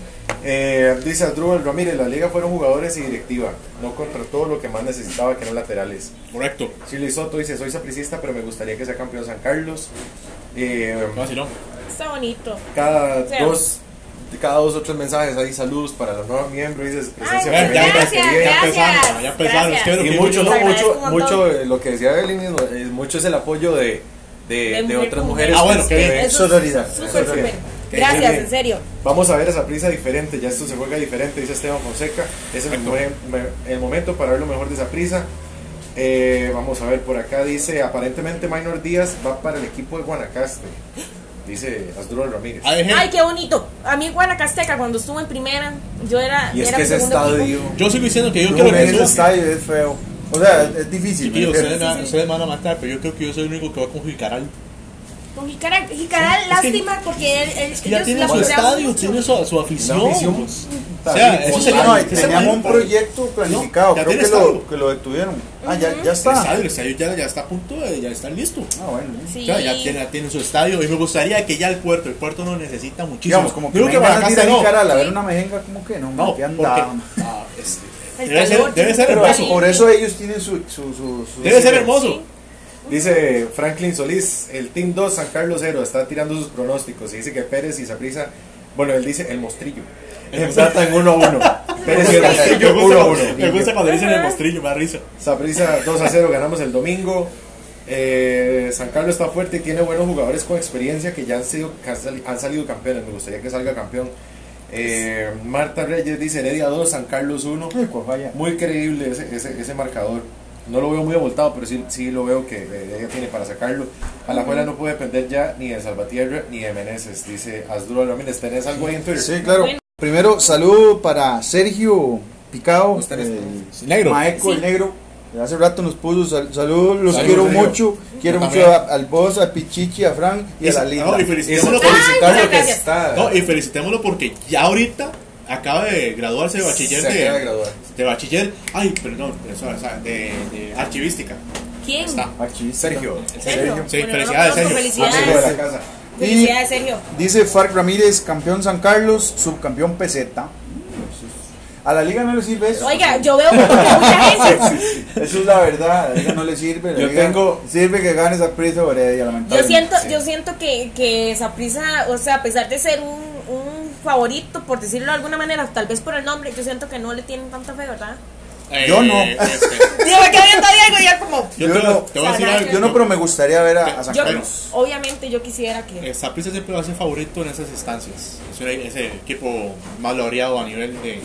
Eh, dice Adrubal Ramírez, la liga fueron jugadores y directiva, no contrató lo que más necesitaba que eran laterales. Correcto. Chile Soto dice, soy sapricista pero me gustaría que sea campeón San Carlos. Eh, No, así no. Está bonito. cada O sea, dos cada dos o tres mensajes hay saludos para los nuevos miembros dice presencia Ay, femenina gracias, que viene. ya ya empezaron. Es que gracias. lo y que mucho, no, mucho, mucho eh, lo que decía Evelyn, mucho es el apoyo de, de, De de mujer otras mujeres. Ah, bueno, bien. que- es Sororidad. Súper, súper. Gracias, bien. en serio. Vamos a ver esa prisa diferente, ya esto se juega diferente, dice Esteban Fonseca. Es el, el momento para ver lo mejor de esa prisa. vamos a ver por acá, dice aparentemente Minor Díaz va para el equipo de Guanacaste. Dice Asdrúbal Ramírez. Ay, qué bonito. A mí Guanacasteca cuando estuvo en primera, yo era y es era que ese estadio. equipo. Yo sigo diciendo que yo quiero en que ese estadio es feo. O sea, es difícil. Ustedes me van a matar, pero yo creo que yo soy el único que va con Jicaral. Con Jicaral, Jicaral, Sí, es que- lástima porque él, él- Que ya ellos tiene la su estadio, mucho. tiene su, su afición. Afición. O sea, eso sería- No, teníamos un proyecto planificado, ya creo tiene que lo, estadio. que lo detuvieron. Ah, ya, ya está. estadio, el estadio ya, ya está a punto de, ya está listo. Ah, bueno. Sí. O sea, ya tiene, tiene su estadio y me gustaría que ya el puerto, el puerto no necesita muchísimo. Digamos, como que ganas de ir a no. Jicaral a ver una mejenga, como que no, No, que porque anda. ah, este, debe, ser, debe ser hermoso. por eso ellos tienen su. su, su, su- Debe ser hermoso. Dice Franklin Solís, el Team 2 San Carlos 0 está tirando sus pronósticos y dice que Pérez y Saprisa, bueno, él dice el mostrillo. Empatan 1 a 1. Pérez y el Me mostrillo 1 a gusta, 1. me gusta cuando dicen el mostrillo, me da risa. Saprisa 2 a 0, ganamos el domingo. Eh, San Carlos está fuerte y tiene buenos jugadores con experiencia que ya han, sido, han, sali- han salido campeones. Me gustaría que salga campeón. Eh, Marta Reyes dice Heredia 2, San Carlos 1. Ay, cuál falla. Muy creíble ese, ese, ese marcador. No lo veo muy abultado, pero sí, sí lo veo que eh, ella tiene para sacarlo. A la escuela no puede depender ya ni de Salvatierra ni de Meneses, dice Asdrúbal Ramírez. ¿Tenés algo ahí en Twitter? Sí, claro. Primero, saludo para Sergio Picado, el negro? Maeco, el negro. Hace rato nos puso sal- saludos, los quiero Sergio. mucho. Quiero Yo mucho a- al boss, a Pichichi, a Frank y a la no, Linda. y Eso, felicitémoslo, no, y felicitémoslo porque ya ahorita acaba de graduarse de bachiller Se de, acaba de graduar. de bachiller, ay, perdón, eso, o sea, de, de archivística. ¿Quién? Está. Sergio. Sergio. Sí, Bueno, felicidades, Sergio. De Felicidades. la casa. Felicidades, Sergio. Dice Farc Ramírez, campeón San Carlos, subcampeón peseta. A la liga no le sirve eso. Oiga, yo veo mucha gente. Eso es la verdad, a la liga no le sirve. la Yo liga tengo- Sirve que gane esa prisa o Heredia, Yo siento, Sí. yo siento que, que Saprissa, o sea, a pesar de ser un, un favorito, por decirlo de alguna manera, tal vez por el nombre, yo siento que no le tienen tanta fe, ¿verdad? Yo no. este, Digo, me quedé viendo a Diego y ya como. yo Yo no- te voy a decir algo. Yo no, pero me gustaría ver a, a San Yo, Carlos. obviamente, yo quisiera que. Eh, Saprissa siempre va a ser favorito en esas instancias. Es un- ese equipo más laureado a nivel de,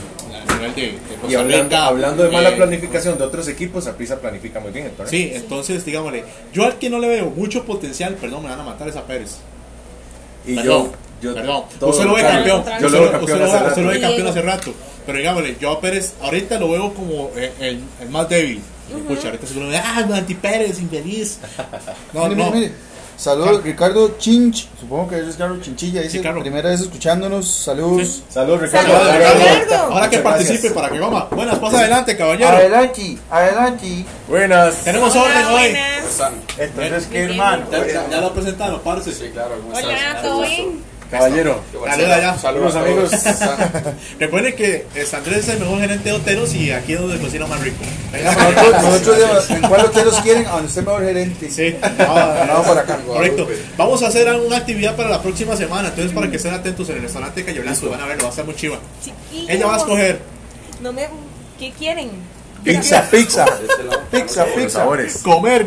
a nivel de, de Costa Y hablando, Rica. hablando de mala Eh, planificación de otros equipos, Aprisa planifica muy bien el torneo. Sí, entonces, digámosle, yo al que no le veo mucho potencial, perdón, me van a matar es a Pérez. Y Perdón, yo, yo perdón. Usted lo ve lo campeón. Yo Usted lo veo campeón lo hace ve- rato. usted lo ve Sí, campeón Diego. hace rato. Pero digámosle, yo a Pérez ahorita lo veo como el, el- el más débil. Pucha, ahorita seguro me ah, anti Pérez, infeliz. No, mire, no. mire, mire. Saludos, Ricardo Chinch. Supongo que es Ricardo Chinchilla. Dice, Sí, claro. primera vez escuchándonos. Saludos. Sí. Saludos, Ricardo. Saludos, Ricardo. Ricardo. Ahora que participe gracias. para que coma. Buenas, pasa adelante, caballero. Adelante, adelante. Buenas. Tenemos Hola, orden hoy. buenas. Entonces, ¿qué hermano? Ya, ya- lo presentaron, parce. Sí, claro, ¿cómo Hola? ¿todo Qué bien? Caballero. Saludos a Unos todos. Recuerden que Andrés es el mejor gerente de hoteles y aquí es donde cocina más rico. Venga, nosotros, nosotros, ¿en cuál hotel los quieren? A donde esté mejor gerente. Sí, Vamos para acá. Correcto. Vamos a hacer una actividad para la próxima semana. Entonces, para que estén atentos en el restaurante Cayo Blanco, van a verlo, va a estar muy chiva. Ella va a escoger No me. ¿Qué quieren? Pizza, pizza. Este. Pizza, Los pizza. sabores. comer.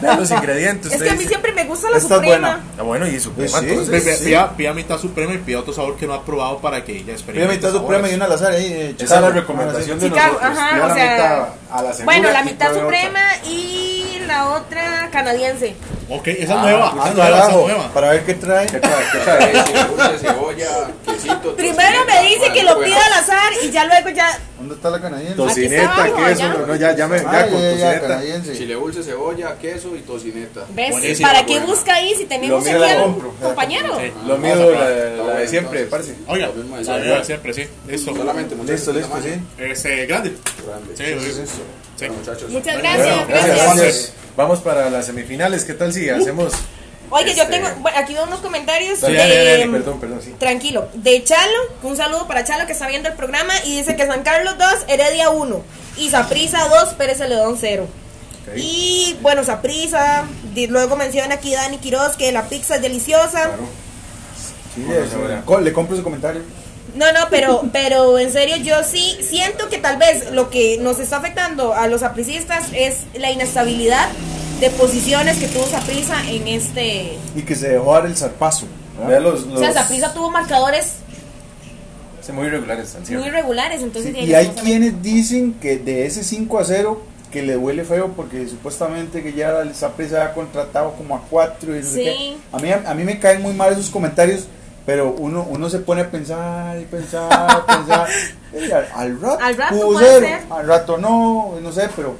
Vean los ingredientes. Es que a mí siempre me gusta la Esta es suprema. Ah, bueno, y su Pues sí. entonces. Pida, sí. pida, pida mitad suprema y pida otro sabor que no ha probado para que ella Pide experimente. mitad suprema y una al azar ahí. eh, Esa es la recomendación de Chicago, nosotros. ajá, Pida o la sea, mitad a la segura Bueno, la mitad suprema y la otra canadiense. Ok, esa es Ah, nueva. ah, Esa es nueva, esa nueva. Para ver qué trae. ¿Qué trae? ¿Qué trae? Chile dulce, cebolla, quesito. Primero me dice Bueno, que lo pida al azar y ya luego ya. ¿Dónde está la canadiense? Tocineta, abajo, queso. allá. No, ya, ya, me, ya Ah, con ya, ya, tocineta. canadiense. Chile dulce, cebolla, queso y tocineta. ¿Ves? ¿Para qué buena. busca ahí si tenemos aquí la al compañero? Sí. Lo mío, la, la de siempre, entonces. parce. Oiga, Lo mismo de la siempre. sí. Listo. Solamente, muchachos. Listo, listo, sí. Este, grande. Grande. Sí. Muchas gracias, gracias. Vamos para las semifinales. ¿Qué tal si hacemos? Oye, yo Este- tengo. Bueno, aquí veo unos comentarios Dale, de. dale, dale, Perdón, perdón, sí. Tranquilo. De Chalo, un saludo para Chalo que está viendo el programa y dice que San Carlos 2, Heredia 1 y Saprisa 2, Pérez Celedón 0. Ok. Y bueno, Saprisa, luego menciona aquí Dani Quiroz que la pizza es deliciosa. Claro. Sí, Bueno, co- le compro su comentario. No, no, pero, pero en serio yo sí siento que tal vez lo que nos está afectando a los apricistas es la inestabilidad de posiciones que tuvo Saprisa en este... Y que se dejó dar el zarpazo. O sea, Saprisa tuvo marcadores Sí, muy irregulares, muy irregulares, entonces... Sí, y hay quienes dicen que de ese 5 a 0 que le huele feo porque supuestamente que ya el Saprissa ha contratado como a 4 y no sé Sí. qué. A mí, a mí me caen muy mal esos comentarios, pero uno, uno se pone a pensar y pensar, pensar. y al, al rato, Al rato pudo puede ser, ser. al rato no, no sé, pero...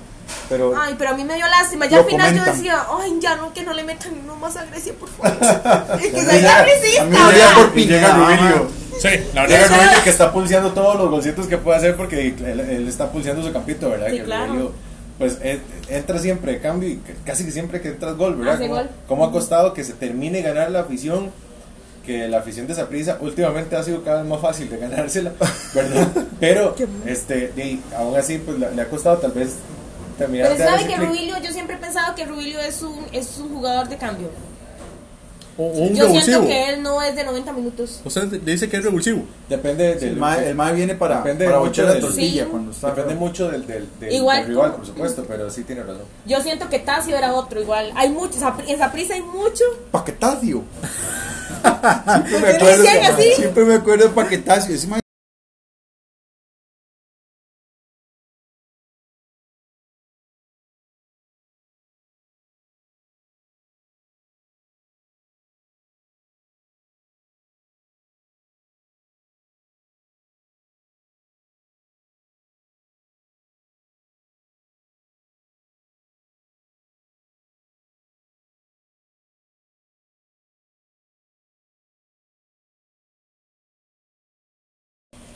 pero Ay, pero a mí me dio lástima. Ya al final yo decía, ay, ya no, que no le metan uno más a Grecia, por favor. es que soy mí ya- agresista. a mí me da por Y llega Rubilio. Sí, la Llega verdad. Rubilio que está pulseando todos los golcitos que puede hacer porque él, él está pulseando su campito, ¿verdad? Sí, que claro. Rubilio, pues entra siempre de cambio y casi que siempre que entras gol, ¿verdad? ¿Cómo, gol. cómo ha costado que se termine ganar la afición? Que la afición de Saprissa últimamente ha sido cada vez más fácil de ganársela, ¿verdad? Pero, este, y aún así, pues le, le ha costado tal vez terminar Pero de sabe que. Rubilio, yo siempre he pensado que Rubilio es un, es un jugador de cambio. O- o un Yo siento que él no es de 90 minutos. Usted le dice que es revulsivo. Depende el del mae, el mae viene para, Depende para mucho bochar la tortilla Sí. cuando está... Depende mucho del, del, del- Igual del rival, por supuesto, pero sí tiene razón. Yo siento que Tasio era otro igual. Hay muchos, en Saprissa hay mucho. Paquetacio. Siempre me ¿Qué acuerdo, siempre me acuerdo de paquetazo. Ese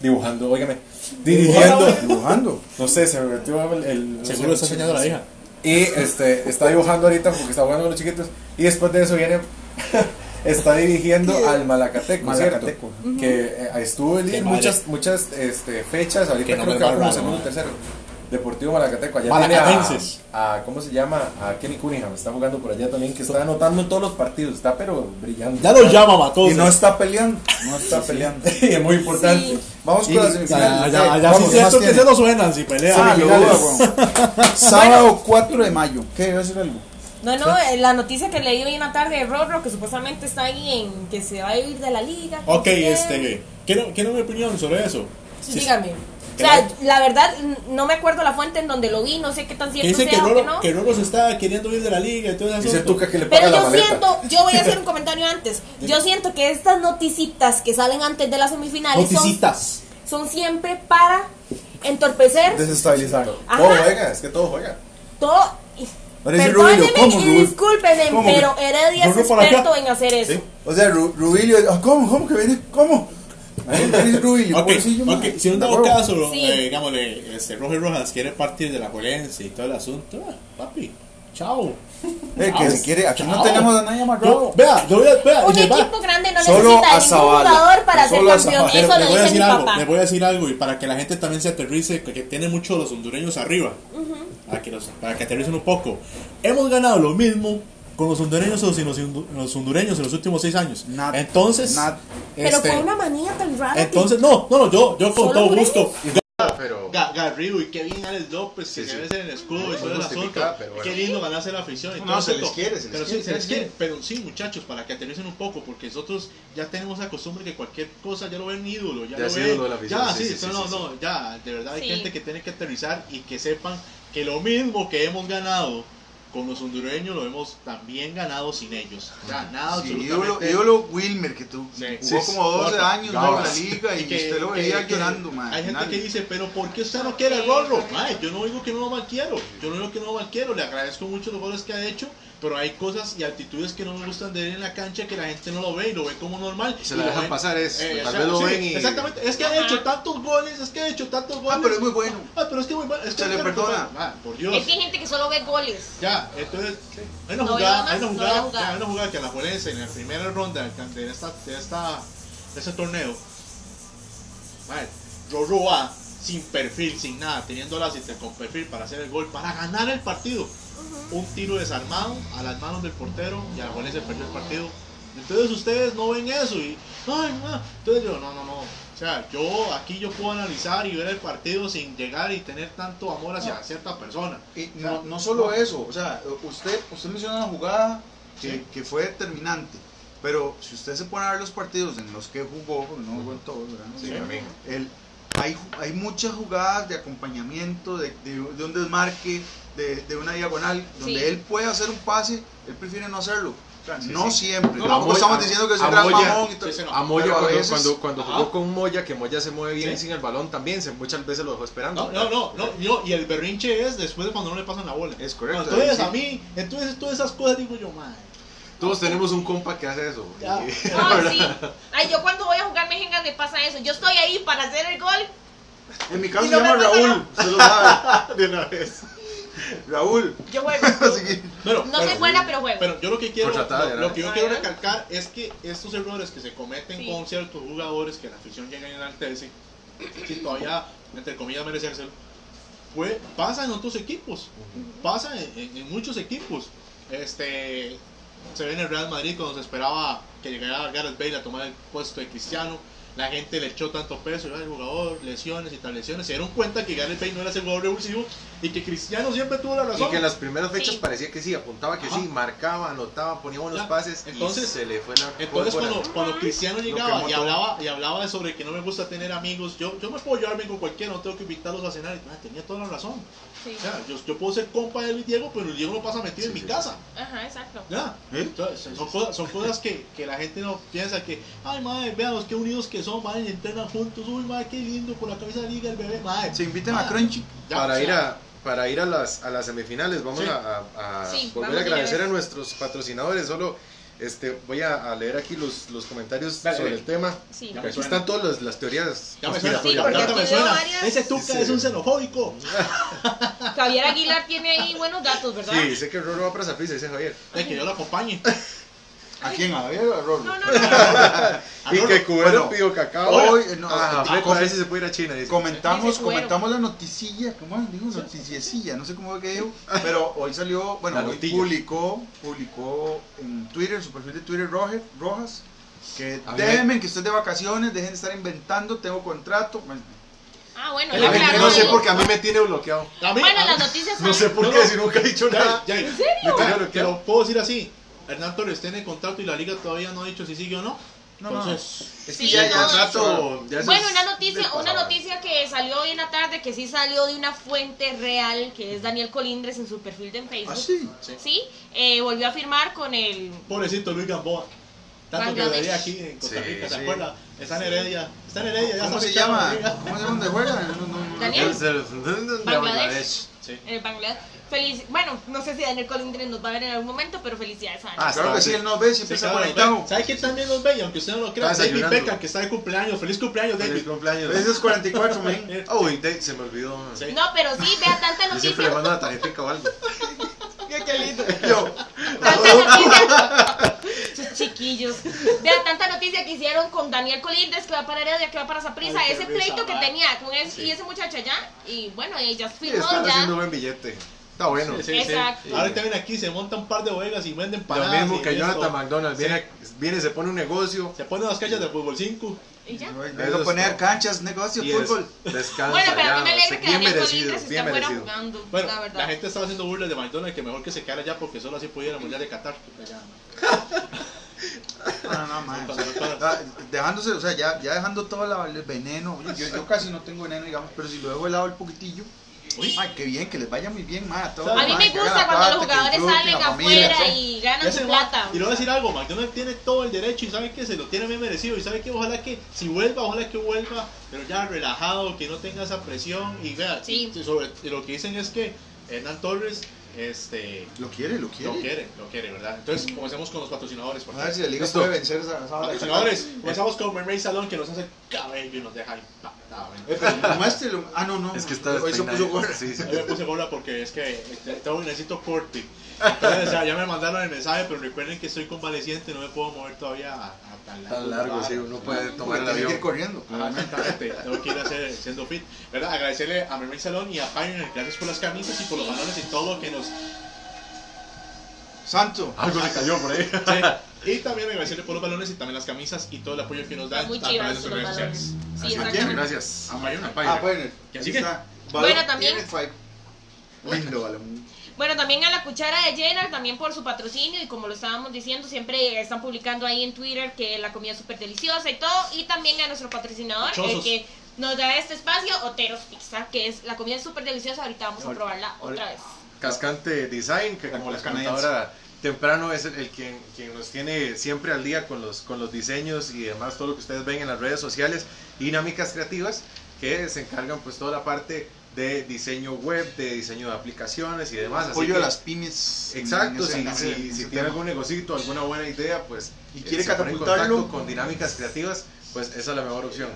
Dibujando, óigame. Dirigiendo. dibujando. No sé, se me metió el. el- no Seguro está enseñando a la hija. Y este, está dibujando ahorita porque está jugando con los chiquitos. Y después de eso viene. está dirigiendo al Malacateco, Malacateco. ¿cierto? Que eh, estuvo en muchas, muchas este, fechas. Ahorita Qué creo nombre que va como segundo tercero. Deportivo Malacateco. Allá Malacatenses. tiene a, a- ¿Cómo se llama? A Kenny Cunningham. Está jugando por allá también. Que está anotando en todos los partidos. Está pero brillando. Ya lo llama Matoso. Y no está peleando. No está peleando. Y es muy importante. Sí. Vamos con las Ya, semifinales. ya, Eh, ya, vamos, sí ¿qué más siento que se nos suenan si pelean. Ah, weón. Sábado 4 de mayo. ¿Qué? ¿Va a decir algo? No, no, eh, la noticia que leí hoy en la tarde de Rorro, que supuestamente está ahí en que se va a ir de la liga. Ok, este. ¿Quiero, quiero mi opinión sobre eso? Sí, Sí, dígame. O sea, la verdad, no me acuerdo la fuente en donde lo vi, no sé qué tan Que cierto dice que sea o que no. que Roro se está queriendo ir de la liga y todo eso. Dice Tuca que le paga Pero la yo maleta. siento, yo voy a hacer un comentario antes. Yo siento que estas noticitas que salen antes de las semifinales son, Noticitas. son siempre para entorpecer Desestabilizar. Ajá. Todo juega, es que todo juega. todo. Perdónenme Rubilio, ¿cómo, y discúlpenme, ¿Cómo? pero Heredia es acá. experto en hacer eso. Sí. O sea, Ru- Rubilio. ah, ¿Cómo? ¿Cómo que viene? ¿Cómo? Ahí viene Rubilio. Ok, pobrecillo, ok, mae. si Da dado caso, Sí. eh, digámosle, este, Roger Rojas quiere partir de la violencia y todo el asunto, ah, papi, chao. Eh, que si quiere, aquí no Chao. tenemos a nadie amarrado. Vea, yo voy a, vea, Un le va- equipo grande no Solo necesita a ningún jugador para ser campeón. Eso le lo voy a dice mi decir algo, papá. le voy a decir algo y para que la gente también se aterrice, que, que tiene mucho los hondureños arriba, para, que los, para que aterricen un poco. Hemos ganado lo mismo con los hondureños o sin los, los hondureños en los últimos seis años. Nada. entonces, Nada. Pero este, fue una manía tan rara. entonces, no, no, no, yo, yo con ¿Solo todo gusto. Pero. Ga- Garrido y qué bien Alex López, que Sí, se sí. en el escudo y todo el asunto. pero bueno. Qué lindo ganarse la afición y No, todo se les quiere, se les pero quiere, sí, se se les quiere. Pero sí, muchachos, para que aterricen un poco, porque nosotros ya tenemos la costumbre que cualquier cosa ya lo ven ídolo. Ya, Ya lo es ven. ídolo de la afición, Ya, sí, sí, sí, eso sí, no, sí, no, ya, de verdad hay Sí. gente que tiene que aterrizar y que sepan que lo mismo que hemos ganado con los hondureños lo hemos también ganado sin ellos. Ya, nada, Sí, absolutamente. ídolo, ídolo Wilmer, que tú Sí. jugó Sí, como 12 porfa. años Gabas. en la liga y, que- usted lo que- veía que llorando, man. Hay gente Nadie. que dice, pero ¿por qué usted no quiere el gorro? Mae, yo no digo que no lo mal quiero, yo no digo que no lo mal quiero, le agradezco mucho los goles que ha hecho, pero hay cosas y actitudes que no me gustan de él en la cancha que la gente no lo ve y lo ve como normal. Se y la lo dejan ven- pasar, es, Eh, tal vez lo sí, ven y... Exactamente, es que ha hecho tantos goles, es que ha hecho tantos goles. Ah, pero es muy bueno. Ah, pero es que muy bueno. Es que Se le perdona. Ah, por Dios. Es que hay gente que solo ve goles. Ya, entonces, hay una No jugada, veo hay una no jugada, jugadas. hay una jugada que la Juelense en la primera ronda de esta, de esta, de este torneo, madre, Rorro va sin perfil, sin nada, teniendo la asistente con perfil para hacer el gol, para ganar el partido. Un tiro desarmado a las manos del portero y a la Juelense perdió el partido. Entonces ustedes no ven eso y, ay, no. entonces yo, no, no, no. O sea, yo aquí yo puedo analizar y ver el partido sin llegar y tener tanto amor hacia cierta persona. Y no, no solo eso, o sea, usted, usted menciona una jugada que, Sí. que fue determinante, pero si usted se pone a ver los partidos en los que jugó, porque no jugó en todos, ¿verdad? Sí, también. El- hay, hay muchas jugadas de acompañamiento, de, de, de un desmarque, de, de una diagonal, donde Sí. él puede hacer un pase, él prefiere no hacerlo. O sea, Sí, no sí. siempre. No, Moya- estamos diciendo que es un gran mamón y todo. sí, sí, no. A Moya Pero a cuando, veces- cuando, cuando jugó con Moya, que Moya se mueve bien Sí. sin el balón también, se, muchas veces lo dejó esperando. No, no, no, no, y el berrinche es después de cuando no le pasan la bola. Es correcto, Entonces sí. a mí, entonces todas esas cosas digo yo, madre. Todos tenemos un compa que hace eso. Ya. Y- No, sí. Ay, yo cuando voy a jugar mejengas me pasa eso. Yo estoy ahí para hacer el gol. En mi caso se no me llama Raúl, se lo sabe. de una vez. Raúl. Yo juego. Pero, No pero- soy buena, pero juego. Pero yo lo que quiero, tratar, lo, ¿no? lo que yo Ah, quiero recalcar es que estos errores que se cometen Sí. con ciertos jugadores que la afición llega a enaltecer, si todavía, entre comillas, merecérselo, fue, pasa en otros equipos, pasa en, en- en muchos equipos. Este, se ve en el Real Madrid cuando se esperaba que llegara Gareth Bale a tomar el puesto de Cristiano. La gente le echó tanto peso, el jugador, lesiones y tal lesiones, se dieron cuenta que Gareth Bale no era ese jugador revulsivo y que Cristiano siempre tuvo la Y razón. que en las primeras fechas Sí. parecía que sí, apuntaba que Ajá. sí, marcaba, anotaba, ponía buenos Ya. pases Entonces- y se le fue la Entonces cuando, cuando Cristiano llegaba y hablaba, y hablaba de sobre que no me gusta tener amigos, yo, yo me puedo llevar bien con cualquiera, no tengo que invitarlos a cenar, y, ah, tenía toda la razón. Sí. O sea, yo, yo puedo ser compa de Luis Diego, pero Luis Diego no pasa metido en mi casa. Ajá, exacto. Ya. ¿Eh? Entonces, son, cosas, son cosas que, que la gente no piensa que, ay madre, veamos qué unidos que son, madre, y entrenan juntos, uy madre, qué lindo, por la camisa de liga el bebé, madre. Se invitan a Crunchy. ya, para o sea, ir a para ir a las, a las semifinales vamos Sí. a, a- a Sí, volver vamos a agradecer vez. a nuestros patrocinadores solo este voy a, a leer aquí los, los comentarios Dale, sobre el tema Sí. Ya aquí suena. están todas las, las teorías Ya me suena, Sí, ya- porque ya aquí me suena. varias- Ese Tuca Sí. es un xenofóbico. Javier Aguilar tiene ahí buenos datos, ¿verdad? sí sé que Roro va para Saprissa dice Javier De que yo lo acompañe. ¿A quién? ¿A Javier o a Rolo? No, no, no. A y que Cubero Bueno, pidió cacao Hoy, no, ah, Fred, com- a ver si se puede ir a China dice. comentamos, comentamos la noticilla, ¿cómo dijo? Noticiecilla, no sé cómo fue que dijo, pero hoy salió, bueno, La hoy publicó, publicó en Twitter, en su perfil de Twitter Roger, Rojas, que A déjenme que estoy de vacaciones, dejen de estar inventando, tengo contrato. Ah, bueno, A A aclaró no sé por qué a mí me tiene bloqueado A mí, Bueno, a las noticias no sé por No, qué no. si nunca he dicho Ya, nada ya, me ya, tiene Te bloqueado lo puedo decir así. Hernán Torres tiene contrato y la liga todavía no ha dicho si sigue o no. no, no, Entonces, es Sí, que ya el no, contrato ya Bueno, es una noticia, una noticia que salió hoy en la tarde, que sí salió de una fuente real, que es Daniel Colindres en su perfil de Facebook. ¿Ah, sí? Sí, eh, volvió a firmar con el... pobrecito Luis Gamboa. Tanto que veía aquí en Costa Sí, Rica, ¿se sí. acuerda? Está en Heredia. Está en Heredia, ya ¿Cómo se llama? ¿Cómo se llama dónde juega? No, no, no. Daniel. Es el- de Bangladesh. Sí. el Bangladesh. Feliz, bueno, no sé si Daniel Colindres nos va a ver en algún momento, pero felicidades a Daniel. Ah, Claro que sí, él nos ve, siempre Sí, está conectado. ¿Sabe quién también los ve? Y aunque usted no lo crea, David. Beckham, que está de cumpleaños. Feliz cumpleaños, Feliz David. cumpleaños Ese es 44, men. Uy, Dave, se me olvidó. Sí. No, pero sí, vea tanta Yo siempre le noticia. mando una tarjetita o algo. Qué lindo. Yo, Tanta noticia. Chiquillos. Vea tanta noticia que hicieron con Daniel Colindres, que va para Heredia, que va para. Ay, qué Ese risa, pleito que tenía con ese, y ese muchacho allá. Y bueno, ella Sí, firmó están ya. haciendo buen billete. Está bueno. Sí, sí, sí. Exacto. Ahorita viene aquí, se monta un par de bodegas y venden Lo panadas. mismo que. Jonathan McDonald. Sí. Viene, viene, se pone un negocio Se ponen las canchas de fútbol 5. Y ya. poner canchas, negocio, y fútbol. descansa. Bueno, pero a ya, mí me alegra sí, que bien Daniel Colindres merecido. jugando. Bueno, la gente estaba haciendo burlas de McDonald's que mejor que se quedara allá porque solo así al Mundial de Qatar. No, no, no, man, o sea, ah, dejándose, o sea, ya, ya dejando todo la- el veneno. Yo, yo casi no tengo veneno, digamos, pero si lo dejo helado el poquitillo, Uy. ay, qué bien, que les vaya muy bien, man, a todos. A mí man, me gusta cuando los plata, que jugadores salen familia, afuera sí. y ganan su plata. Y a decir algo, McDonald's tiene todo el derecho y sabe que se lo tiene bien merecido y sabe que ojalá que si vuelva, ojalá que vuelva, pero ya relajado, que no tenga esa presión y vea, Sí. sobre, y lo que dicen es que Hernán Torres este, Lo quiere, lo quiere. lo quiere, lo quiere, ¿verdad? Entonces comencemos con los patrocinadores. por A ver si la liga Listo. puede vencer esa. Patrocinadores, comenzamos con Mermaid Salón que nos hace cabello y nos deja impactadamente. Eh, pero muéstrelo. Ah, no, no. Es que está Hoy se puso gorra. Sí, sí. Yo me puse gorra porque es que este, tengo, necesito corte. Entonces, o sea, ya me mandaron el mensaje, pero recuerden que estoy convaleciente, no me puedo mover todavía a tan largo. Tan largo, sí, uno puede tomar el ir avión. corriendo. Exactamente, tengo que ir a hacer siendo fit. ¿Verdad? Agradecerle a Mermaid Salón y a Pioneer, gracias por las camisas y por los balones y todo lo que nos. Santo. Algo le cayó por ahí. Sí. Y también agradecerle por los balones y también las camisas y todo el apoyo que nos dan a través de chivas sus redes sociales. Sí, Así que, exactamente. Gracias. A Pioneer. Ah, bueno. ¿Que. Bueno, también-. Lindo balón. Bueno, también a la cuchara de Jenner, también por su patrocinio y como lo estábamos diciendo, siempre están publicando ahí en Twitter que la comida es súper deliciosa y todo. Y también a nuestro patrocinador, el que nos da este espacio, Oteros Pizza, que es la comida súper deliciosa. Ahorita vamos a probarla otra vez. Cascante Design, que como les comentaba canadiense. ahora temprano es el, el quien, quien nos tiene siempre al día con los, con los diseños y demás, todo lo que ustedes ven en las redes sociales, y dinámicas creativas, que se encargan pues toda la parte de diseño web, de diseño de aplicaciones y demás. Apoyo que- a las pymes. Exacto, si, si, tiene tema. algún negocito, alguna buena idea, pues Y eh, quiere en catapultarlo. contacto con dinámicas creativas, pues esa es la mejor opción.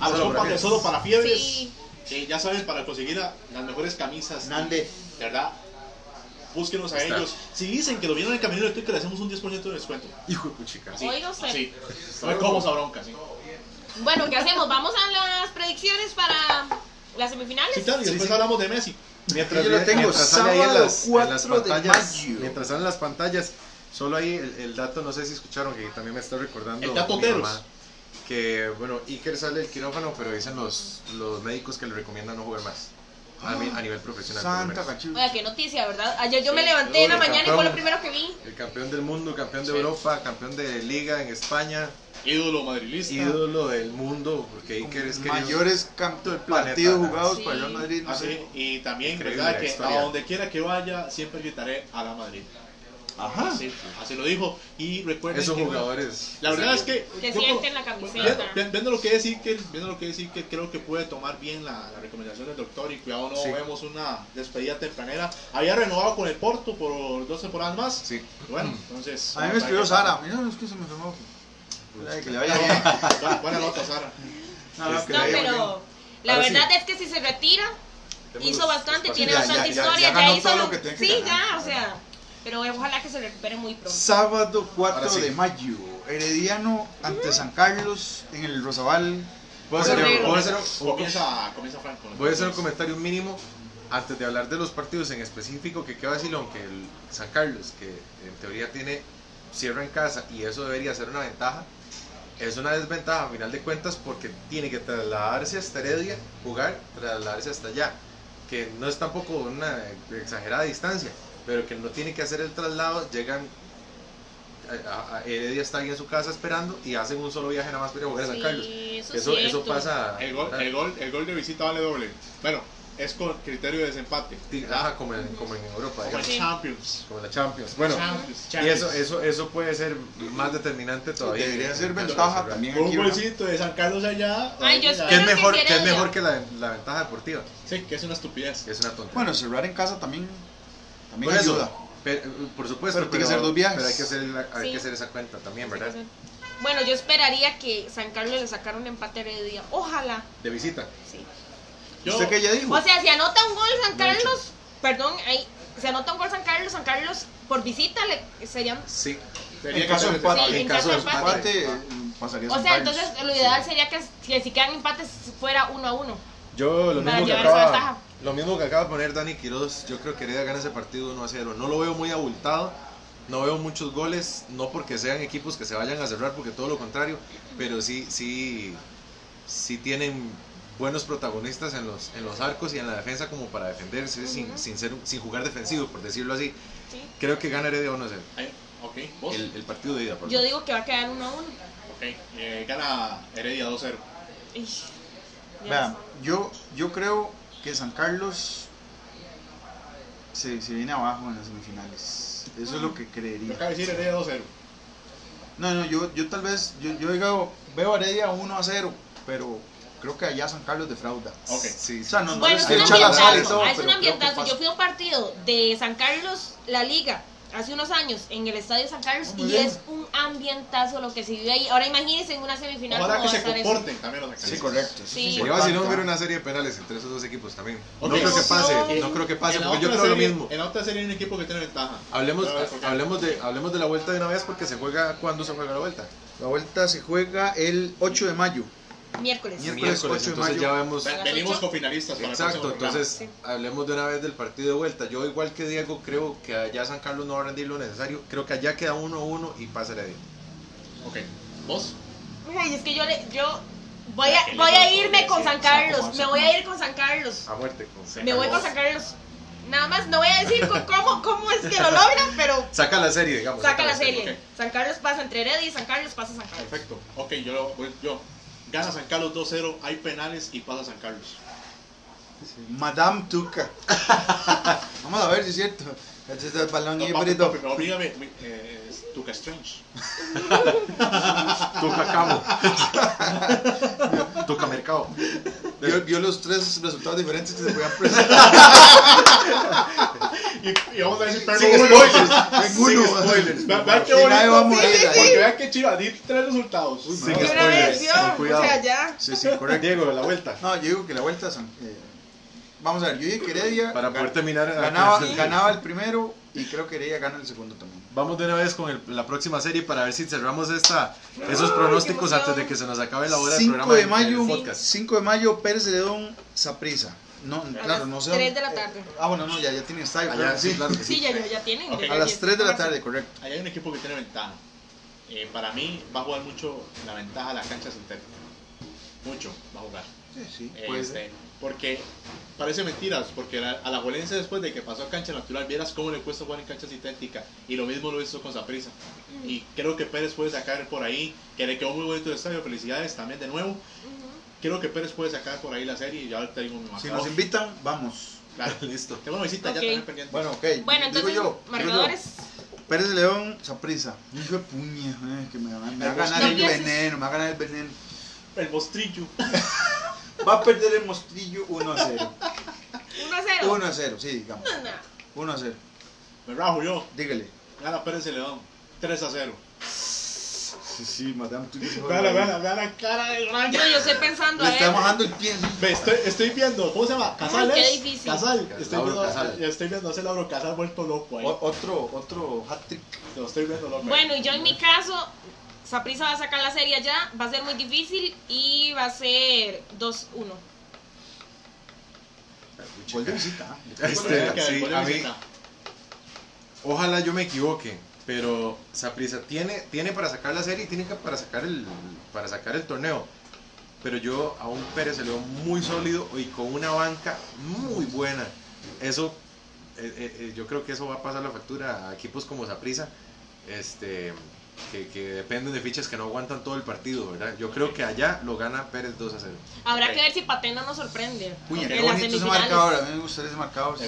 A los Solo para de que- solo para fiebres. Sí. que ya saben, para conseguir la- las mejores camisas. Nande. ¿Verdad? Búsquenos a Está. ellos. Si dicen que lo vieron en el camino de Twitter, le hacemos un 10% de descuento. Hijo de puchica. Usted. Así. No esa bronca, sí. Bueno, ¿qué hacemos? Vamos a las predicciones para las semifinales. Sí, claro, y Sí, después sí. hablamos de Messi. Mientras, Yo lo tengo, mientras sale ahí en las, en las 4 de pantallas, mayo. mientras salen las pantallas, solo ahí el, el dato, no sé si escucharon, que también me está recordando El dato mamá, que, bueno, Iker sale del quirófano, pero dicen los, los médicos que le recomiendan no jugar más. A, mi- a nivel profesional. Santa. Oiga, qué noticia, ¿verdad? Ayer yo me Sí, levanté en la mañana y campeón. fue lo primero que vi. El campeón del mundo, campeón de Sí. Europa, campeón de liga en España, Ídolo madrilista. ídolo del mundo, porque Iker es querido. Mayores cantos de Planeta. partidos jugados Sí. para el Real Madrid. No Así, sé. y también, Increíble ¿verdad? Que historia. a donde quiera que vaya, siempre gritaré a la Madrid. Ajá. Así, así lo dijo. Y recuerden Esos que, jugadores. La verdad es que. Se yo- siente en la Viendo, camiseta. viendo lo que decir que viendo lo que decir que creo que puede tomar bien la, la recomendación del doctor y cuidado no Sí. vemos una despedida tempranera había renovado con el Porto por dos temporadas más Sí. bueno entonces A mí me escribió Sara. Mira, es que se me enfermó. Que le vaya bien. buena, nota Sara No, bien. pero la Ahora sí. verdad es que si se retira, hizo bastante, tiene Ya, bastante ya, historia, ya hizo lo que Sí, ganar. ya, o sea, pero ojalá que se recupere muy pronto. Sábado 4 Ahora sí. de mayo. Herediano ante San Carlos en el Rosabal. Voy a hacer, un- comentario mínimo antes de hablar de los partidos en específico que queda vacilón que el San Carlos, que en teoría tiene cierra en casa y eso debería ser una ventaja, es una desventaja a final de cuentas porque tiene que trasladarse hasta Heredia, jugar, trasladarse hasta allá, que no es tampoco una exagerada distancia, pero que no tiene que hacer el traslado, llegan a, a- Heredia está ahí en su casa esperando y hacen un solo viaje nada más para jugar a San Sí, Carlos. eso es Eso, pasa. el gol, el gol el gol de visita vale doble bueno es con criterio de desempate. Ajá, como en, como en Europa, como en. Champions como la Champions. Bueno, Champions, y eso, eso, eso puede ser más determinante todavía. Debería en ser ventaja también un golcito de San Carlos allá Ay, yo ya- Que es Pero mejor, que que es mejor que la, la ventaja deportiva, sí que es una estupidez que es una tontería. Bueno, cerrar en casa también, también por eso, ayuda. pe- por supuesto, Pero tiene que ser dos viajes. Pero hay que hacer, la- hay Sí. que hacer esa cuenta también, ¿verdad? Bueno, yo esperaría que San Carlos le sacara un empate a Heredia. Ojalá. De visita. Sí. Yo- ¿Usted qué ya dijo? O sea, si anota un gol San Carlos, perdón, ahí, si anota un gol San Carlos, San Carlos por visita le serían Sí. Tenía en caso de empate, Sí, en en caso de caso de empate, eh, pasaría O sea, entonces lo ideal sería que, que si quedan empates fuera uno a uno. Yo lo mismo, que acaba, lo mismo que acaba de poner Dani Quiroz, yo creo que Heredia gana ese partido 1 a 0. No lo veo muy abultado, no veo muchos goles, no porque sean equipos que se vayan a cerrar, porque todo lo contrario, pero sí, sí, sí tienen buenos protagonistas en los, en los arcos y en la defensa como para defenderse sin, Ujú. sin, ser, un- sin jugar defensivo, por decirlo así. ¿sí? Creo que gana Heredia 1 a 0. Ay, ok vos El, el partido de ida, por Yo digo que va a quedar uno a uno. Ok, eh, gana Heredia 2-0 Ish, ya Vean, yo, yo creo que San Carlos se, se viene abajo en las semifinales. Eso es lo que creería. acabo de decir Heredia 2-0 No, no, yo, yo tal vez, yo, yo digo, veo a Heredia 1 a 0, pero creo que allá San Carlos defrauda. Ok. Sí, O sea, no, no Bueno, es un ambientazo. todo, es un ambientazo. Yo fui a un partido de San Carlos, la Liga, hace unos años, en el estadio San Carlos, muy y bien. es un ambientazo lo que se vive ahí. Ahora imagínense en una semifinal cómo que se estar eso. comporten también los Sí, actores. correcto. Sí. Sería importante, vacilón ver ¿ah? una serie de penales entre esos dos equipos también. No creo que pase, no creo que pase, porque yo creo lo mismo. En la otra serie hay un equipo que tiene ventaja. Hablemos, hablemos, de, hablemos de la vuelta de una vez porque se juega cuando se juega la vuelta. La vuelta se juega el 8 de mayo. Miércoles. Miércoles. 8 de entonces mayo. ya vemos. Venimos ocho? con finalistas para el Exacto, entonces Sí. hablemos de una vez del partido de vuelta. Yo, igual que Diego, creo que allá San Carlos no va a rendir lo necesario. Creo que allá queda 1-1 y pasa la de. Ok, ¿vos? Ay, es que yo, le, yo voy a, voy a irme con San Carlos. Me voy a ir con San Carlos. A muerte. Con... Sí. Me voy con. San Carlos. Nada más, no voy a decir cómo, cómo es que lo logran, pero Saca la serie, digamos. saca la serie. ok. San Carlos pasa entre Heredia y San Carlos pasa San Carlos. Perfecto. Ok, yo, lo- voy- yo. Gana San Carlos 2-0, hay penales y pasa San Carlos. Madame Tuca. Vamos a ver si es cierto. Este es el balón No, papi, papi, me- eh, es Tuca Strange. Toca cabo. Toca mercado. Vio, vio los tres resultados diferentes que se podían presentar. Y, y vamos a decir, Sin perdón, spoilers. En Sin uno. spoilers. Ve- Vean qué Que nadie va a bonito. morir ahí. Porque vean que chiva, di tres resultados. Uy, Sin. De una spoilers, vez, cuidado. O sea, ya. Sí, sí, correcto. Diego, la vuelta. No, yo digo que la vuelta son. eh, vamos a ver, yo dije que Heredia Para poder terminar. ganaba, Sí. ganaba el primero y creo que Heredia gana el segundo también. Vamos de una vez con el- la próxima serie para ver si cerramos esta, esos pronósticos qué antes de que se nos acabe la hora del 5 programa de mayo, del podcast. 5 de mayo, Pérez Celedón, Saprisa. No, claro, las no sé. 3 de la tarde. Ah, bueno, no, ya, ya tiene estadio. Allá, claro, sí, sí. claro que sí. Sí, ya, ya, tienen. Ok. ya- A las 3 de la tarde, correcto. Ahí hay un equipo que tiene ventaja. eh, para mí va a jugar mucho la ventaja de la cancha sintética. Mucho va a jugar. Sí, sí, Eh, puede este, porque parece mentiras, porque la- a la Juelense después de que pasó a cancha natural, vieras cómo le cuesta jugar en cancha sintética. Y lo mismo lo hizo con Saprissa. Y creo que Pérez puede sacar por ahí, que le quedó muy bonito el estadio. Felicidades también de nuevo. Creo que Pérez puede sacar por ahí la serie y ya ahorita digo mi Si nos invitan, vamos. Claro. Listo. Tengo una visita Ok. ya también pendiente. Bueno, ok. Bueno, digo entonces, digo yo. marcadores. Pérez de León, Saprisa. Hijo de puña, eh, que me, va- me va a ganar No el veneno, me va a ganar el veneno. El mostrillo. Va a perder el mostrillo 1 a 0. 1 a 0. 1 a 0, sí, digamos. 1 a 0. Me rajo yo. Dígale. Gana Pérez de León. 3 a 0. Sí, sí, madame, dices. Vean la, vean la- vean la cara de Ryan. Yo, yo estoy pensando, Le a está ver. mojando el pie. Ve, estoy, estoy viendo, ¿cómo se llama? ¿Casal Ay, qué es? difícil. Casal. Estoy Lauro viendo, Casal. estoy viendo a ese Lauro Casal vuelto loco ahí. O- otro, otro hat trick. Lo estoy viendo loco. ahí. Bueno, y yo en mi caso, Saprisa va a sacar la serie ya, va a ser muy difícil y va a ser 2-1. Gol de visita. Este, Que sí, gol de a mí, visita. ojalá yo me equivoque, pero Saprissa tiene, tiene para sacar la serie y tiene para sacar el, para sacar el torneo. Pero yo a un Pérez se le veo muy sólido y con una banca muy buena. Eso, eh, eh, eh, yo creo que eso va a pasar la factura a equipos como Saprissa, este, que, que dependen de fichas que no aguantan todo el partido, ¿verdad? Yo creo que allá lo gana Pérez 2 a 0. Habrá Ok. que ver si Patena nos sorprende. Puña, Ok. qué En las bonito ese marcador. A mí me gustaría ese marcador,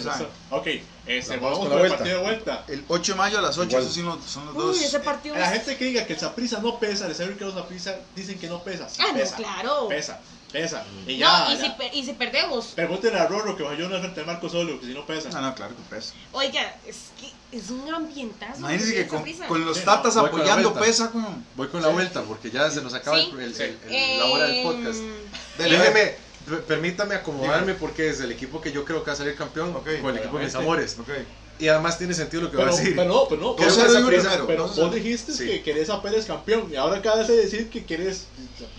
Ok, este, Vamos vamos con el vuelta. partido de vuelta. El 8 de mayo a las 8, Igual. esos sí son los dos. Uy, ese partido La es... gente que diga que el Saprissa no pesa, les sabe que los Saprissa dicen que no pesa. Sí Ah, no, pesa. claro. Pesa, pesa. Y ya. No, y ya. si, y si perdemos. Pregúntenle a Rorro que bajó una frente a Marco Solo, que si no pesa. No, no, claro que pesa. Oiga, es que es un ambientazo. Imagínense que con, los Sí, tatas no, apoyando pesa, como. Voy con la vuelta porque ya se nos acaba Sí. el- la hora del podcast. Dele, Déjeme, per- permítame acomodarme porque es el equipo que yo creo que va a salir campeón con el equipo de mis amores. Ok. Y además tiene sentido lo que va Pero, a decir. pero no, pero no. Prisa, primero. Pero no vos dijiste Sí. que querés a Pérez campeón y ahora acabas de decir que querés.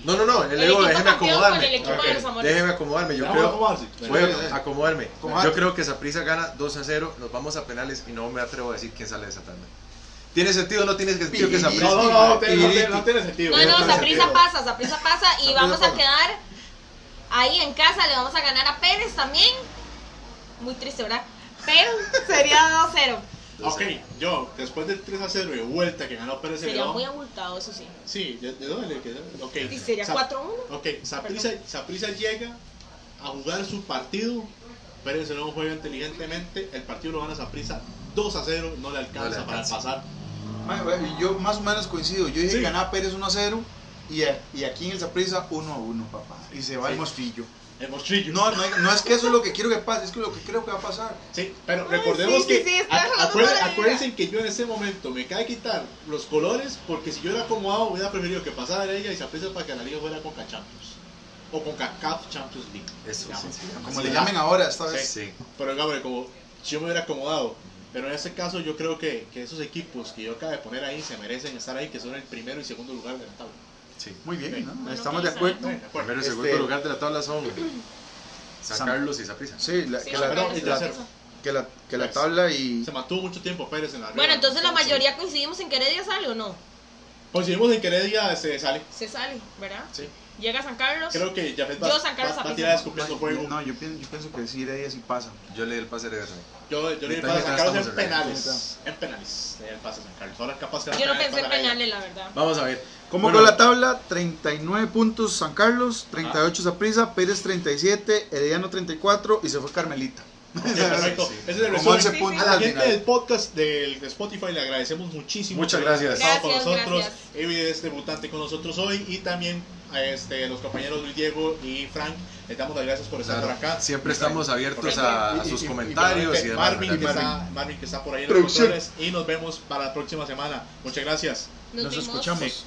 No, no, no, le El digo, déjeme acomodarme. Déjeme acomodarme. Yo creo, voy a acomodarme. Yo creo que Saprissa gana 2 a 0. Nos vamos a penales y no me atrevo a decir quién sale de esa tanda. ¿Tiene sentido o no tiene sentido que Sí. Saprissa? No, no, no, no, tiene, no, tiene, no tiene sentido. No, no. Saprisa pasa, Saprisa pasa y vamos a quedar ahí en casa, le vamos a ganar a Pérez también. Muy triste, ¿verdad? Pero sería 2-0. Ok, yo, después del 3 a 0 de vuelta que ganó Pérez Sería León. muy abultado, eso sí. Sí, ¿de, de dónde le quedó? Ok. Y sería Sa- 4-1. Ok, Saprissa, Saprissa llega a jugar su partido. Pérez de León juega inteligentemente. El partido lo gana Saprissa 2 a 0. No le alcanza, No le para alcanza. pasar. Ma, bueno, Yo más o menos coincido. Yo dije Sí. que ganaba Pérez 1 a 0 y, a- y aquí en el Saprissa 1 a 1, papá. Y se va Sí. el mostrillo. El mostrillo. No, no, no es que eso es lo que quiero que pase, es que lo que creo que va a pasar. Sí, pero Ay, recordemos sí, que sí, sí, está a- acuérden- acuérdense que yo en ese momento me cae quitar los colores porque si yo era acomodado hubiera preferido que pasara de ella y se aprecia para que la liga fuera con Champions o con CAF Champions League. Eso, digamos. sí, sí. Como Así le llamen ahora esta vez. Sí. Pero digamos, como si yo me hubiera acomodado. Pero en este caso yo creo que, que esos equipos que yo acabo de poner ahí se merecen estar ahí, que son el primero y segundo lugar de la tabla. Sí. Muy bien, ¿no? Bueno, Estamos de acuerdo. Sí, de acuerdo. Primero y Este- segundo lugar de la tabla son San San- Carlos y Saprissa. Sí, la- Sí, que, la, la- que la, que la Pues. tabla y. Se mantuvo mucho tiempo Pérez en la Bueno, entonces la mayoría coincidimos en que Heredia sale o no. Coincidimos en que Heredia se sale. Se sale, ¿verdad? Sí. Llega San Carlos. Creo que va, Yo, San Carlos, va- va a tirar escupiendo fuego. No, yo pienso, yo pienso que sí, Heredia sí pasa. Yo le di el pase de también. Yo, yo le di Mitad y para San Carlos en penales. En penales. Le di el pase a San Carlos. Ahora capaz que la Yo no pensé en penales, la verdad. Vamos a ver. ¿Cómo Bueno, quedó la tabla? 39 puntos San Carlos, 38 Saprissa, Pérez 37, Herediano 34 y se fue Carmelita. Ok, perfecto. Sí. Ese es el resumen. 11 puntos A la gente del podcast del de Spotify le agradecemos muchísimo. Muchas gracias. estado con Gracias, nosotros. gracias. Evi es debutante con nosotros hoy y también a este, los compañeros Luis Diego y Frank. Les damos las gracias por estar Claro, por acá. Siempre estamos abiertos a, a Y- y- sus y- y comentarios y, demás. Marvin, que está, Marvin que está por ahí en los controles y nos vemos para la próxima semana. Muchas gracias. Nos, escuchamos. Sí.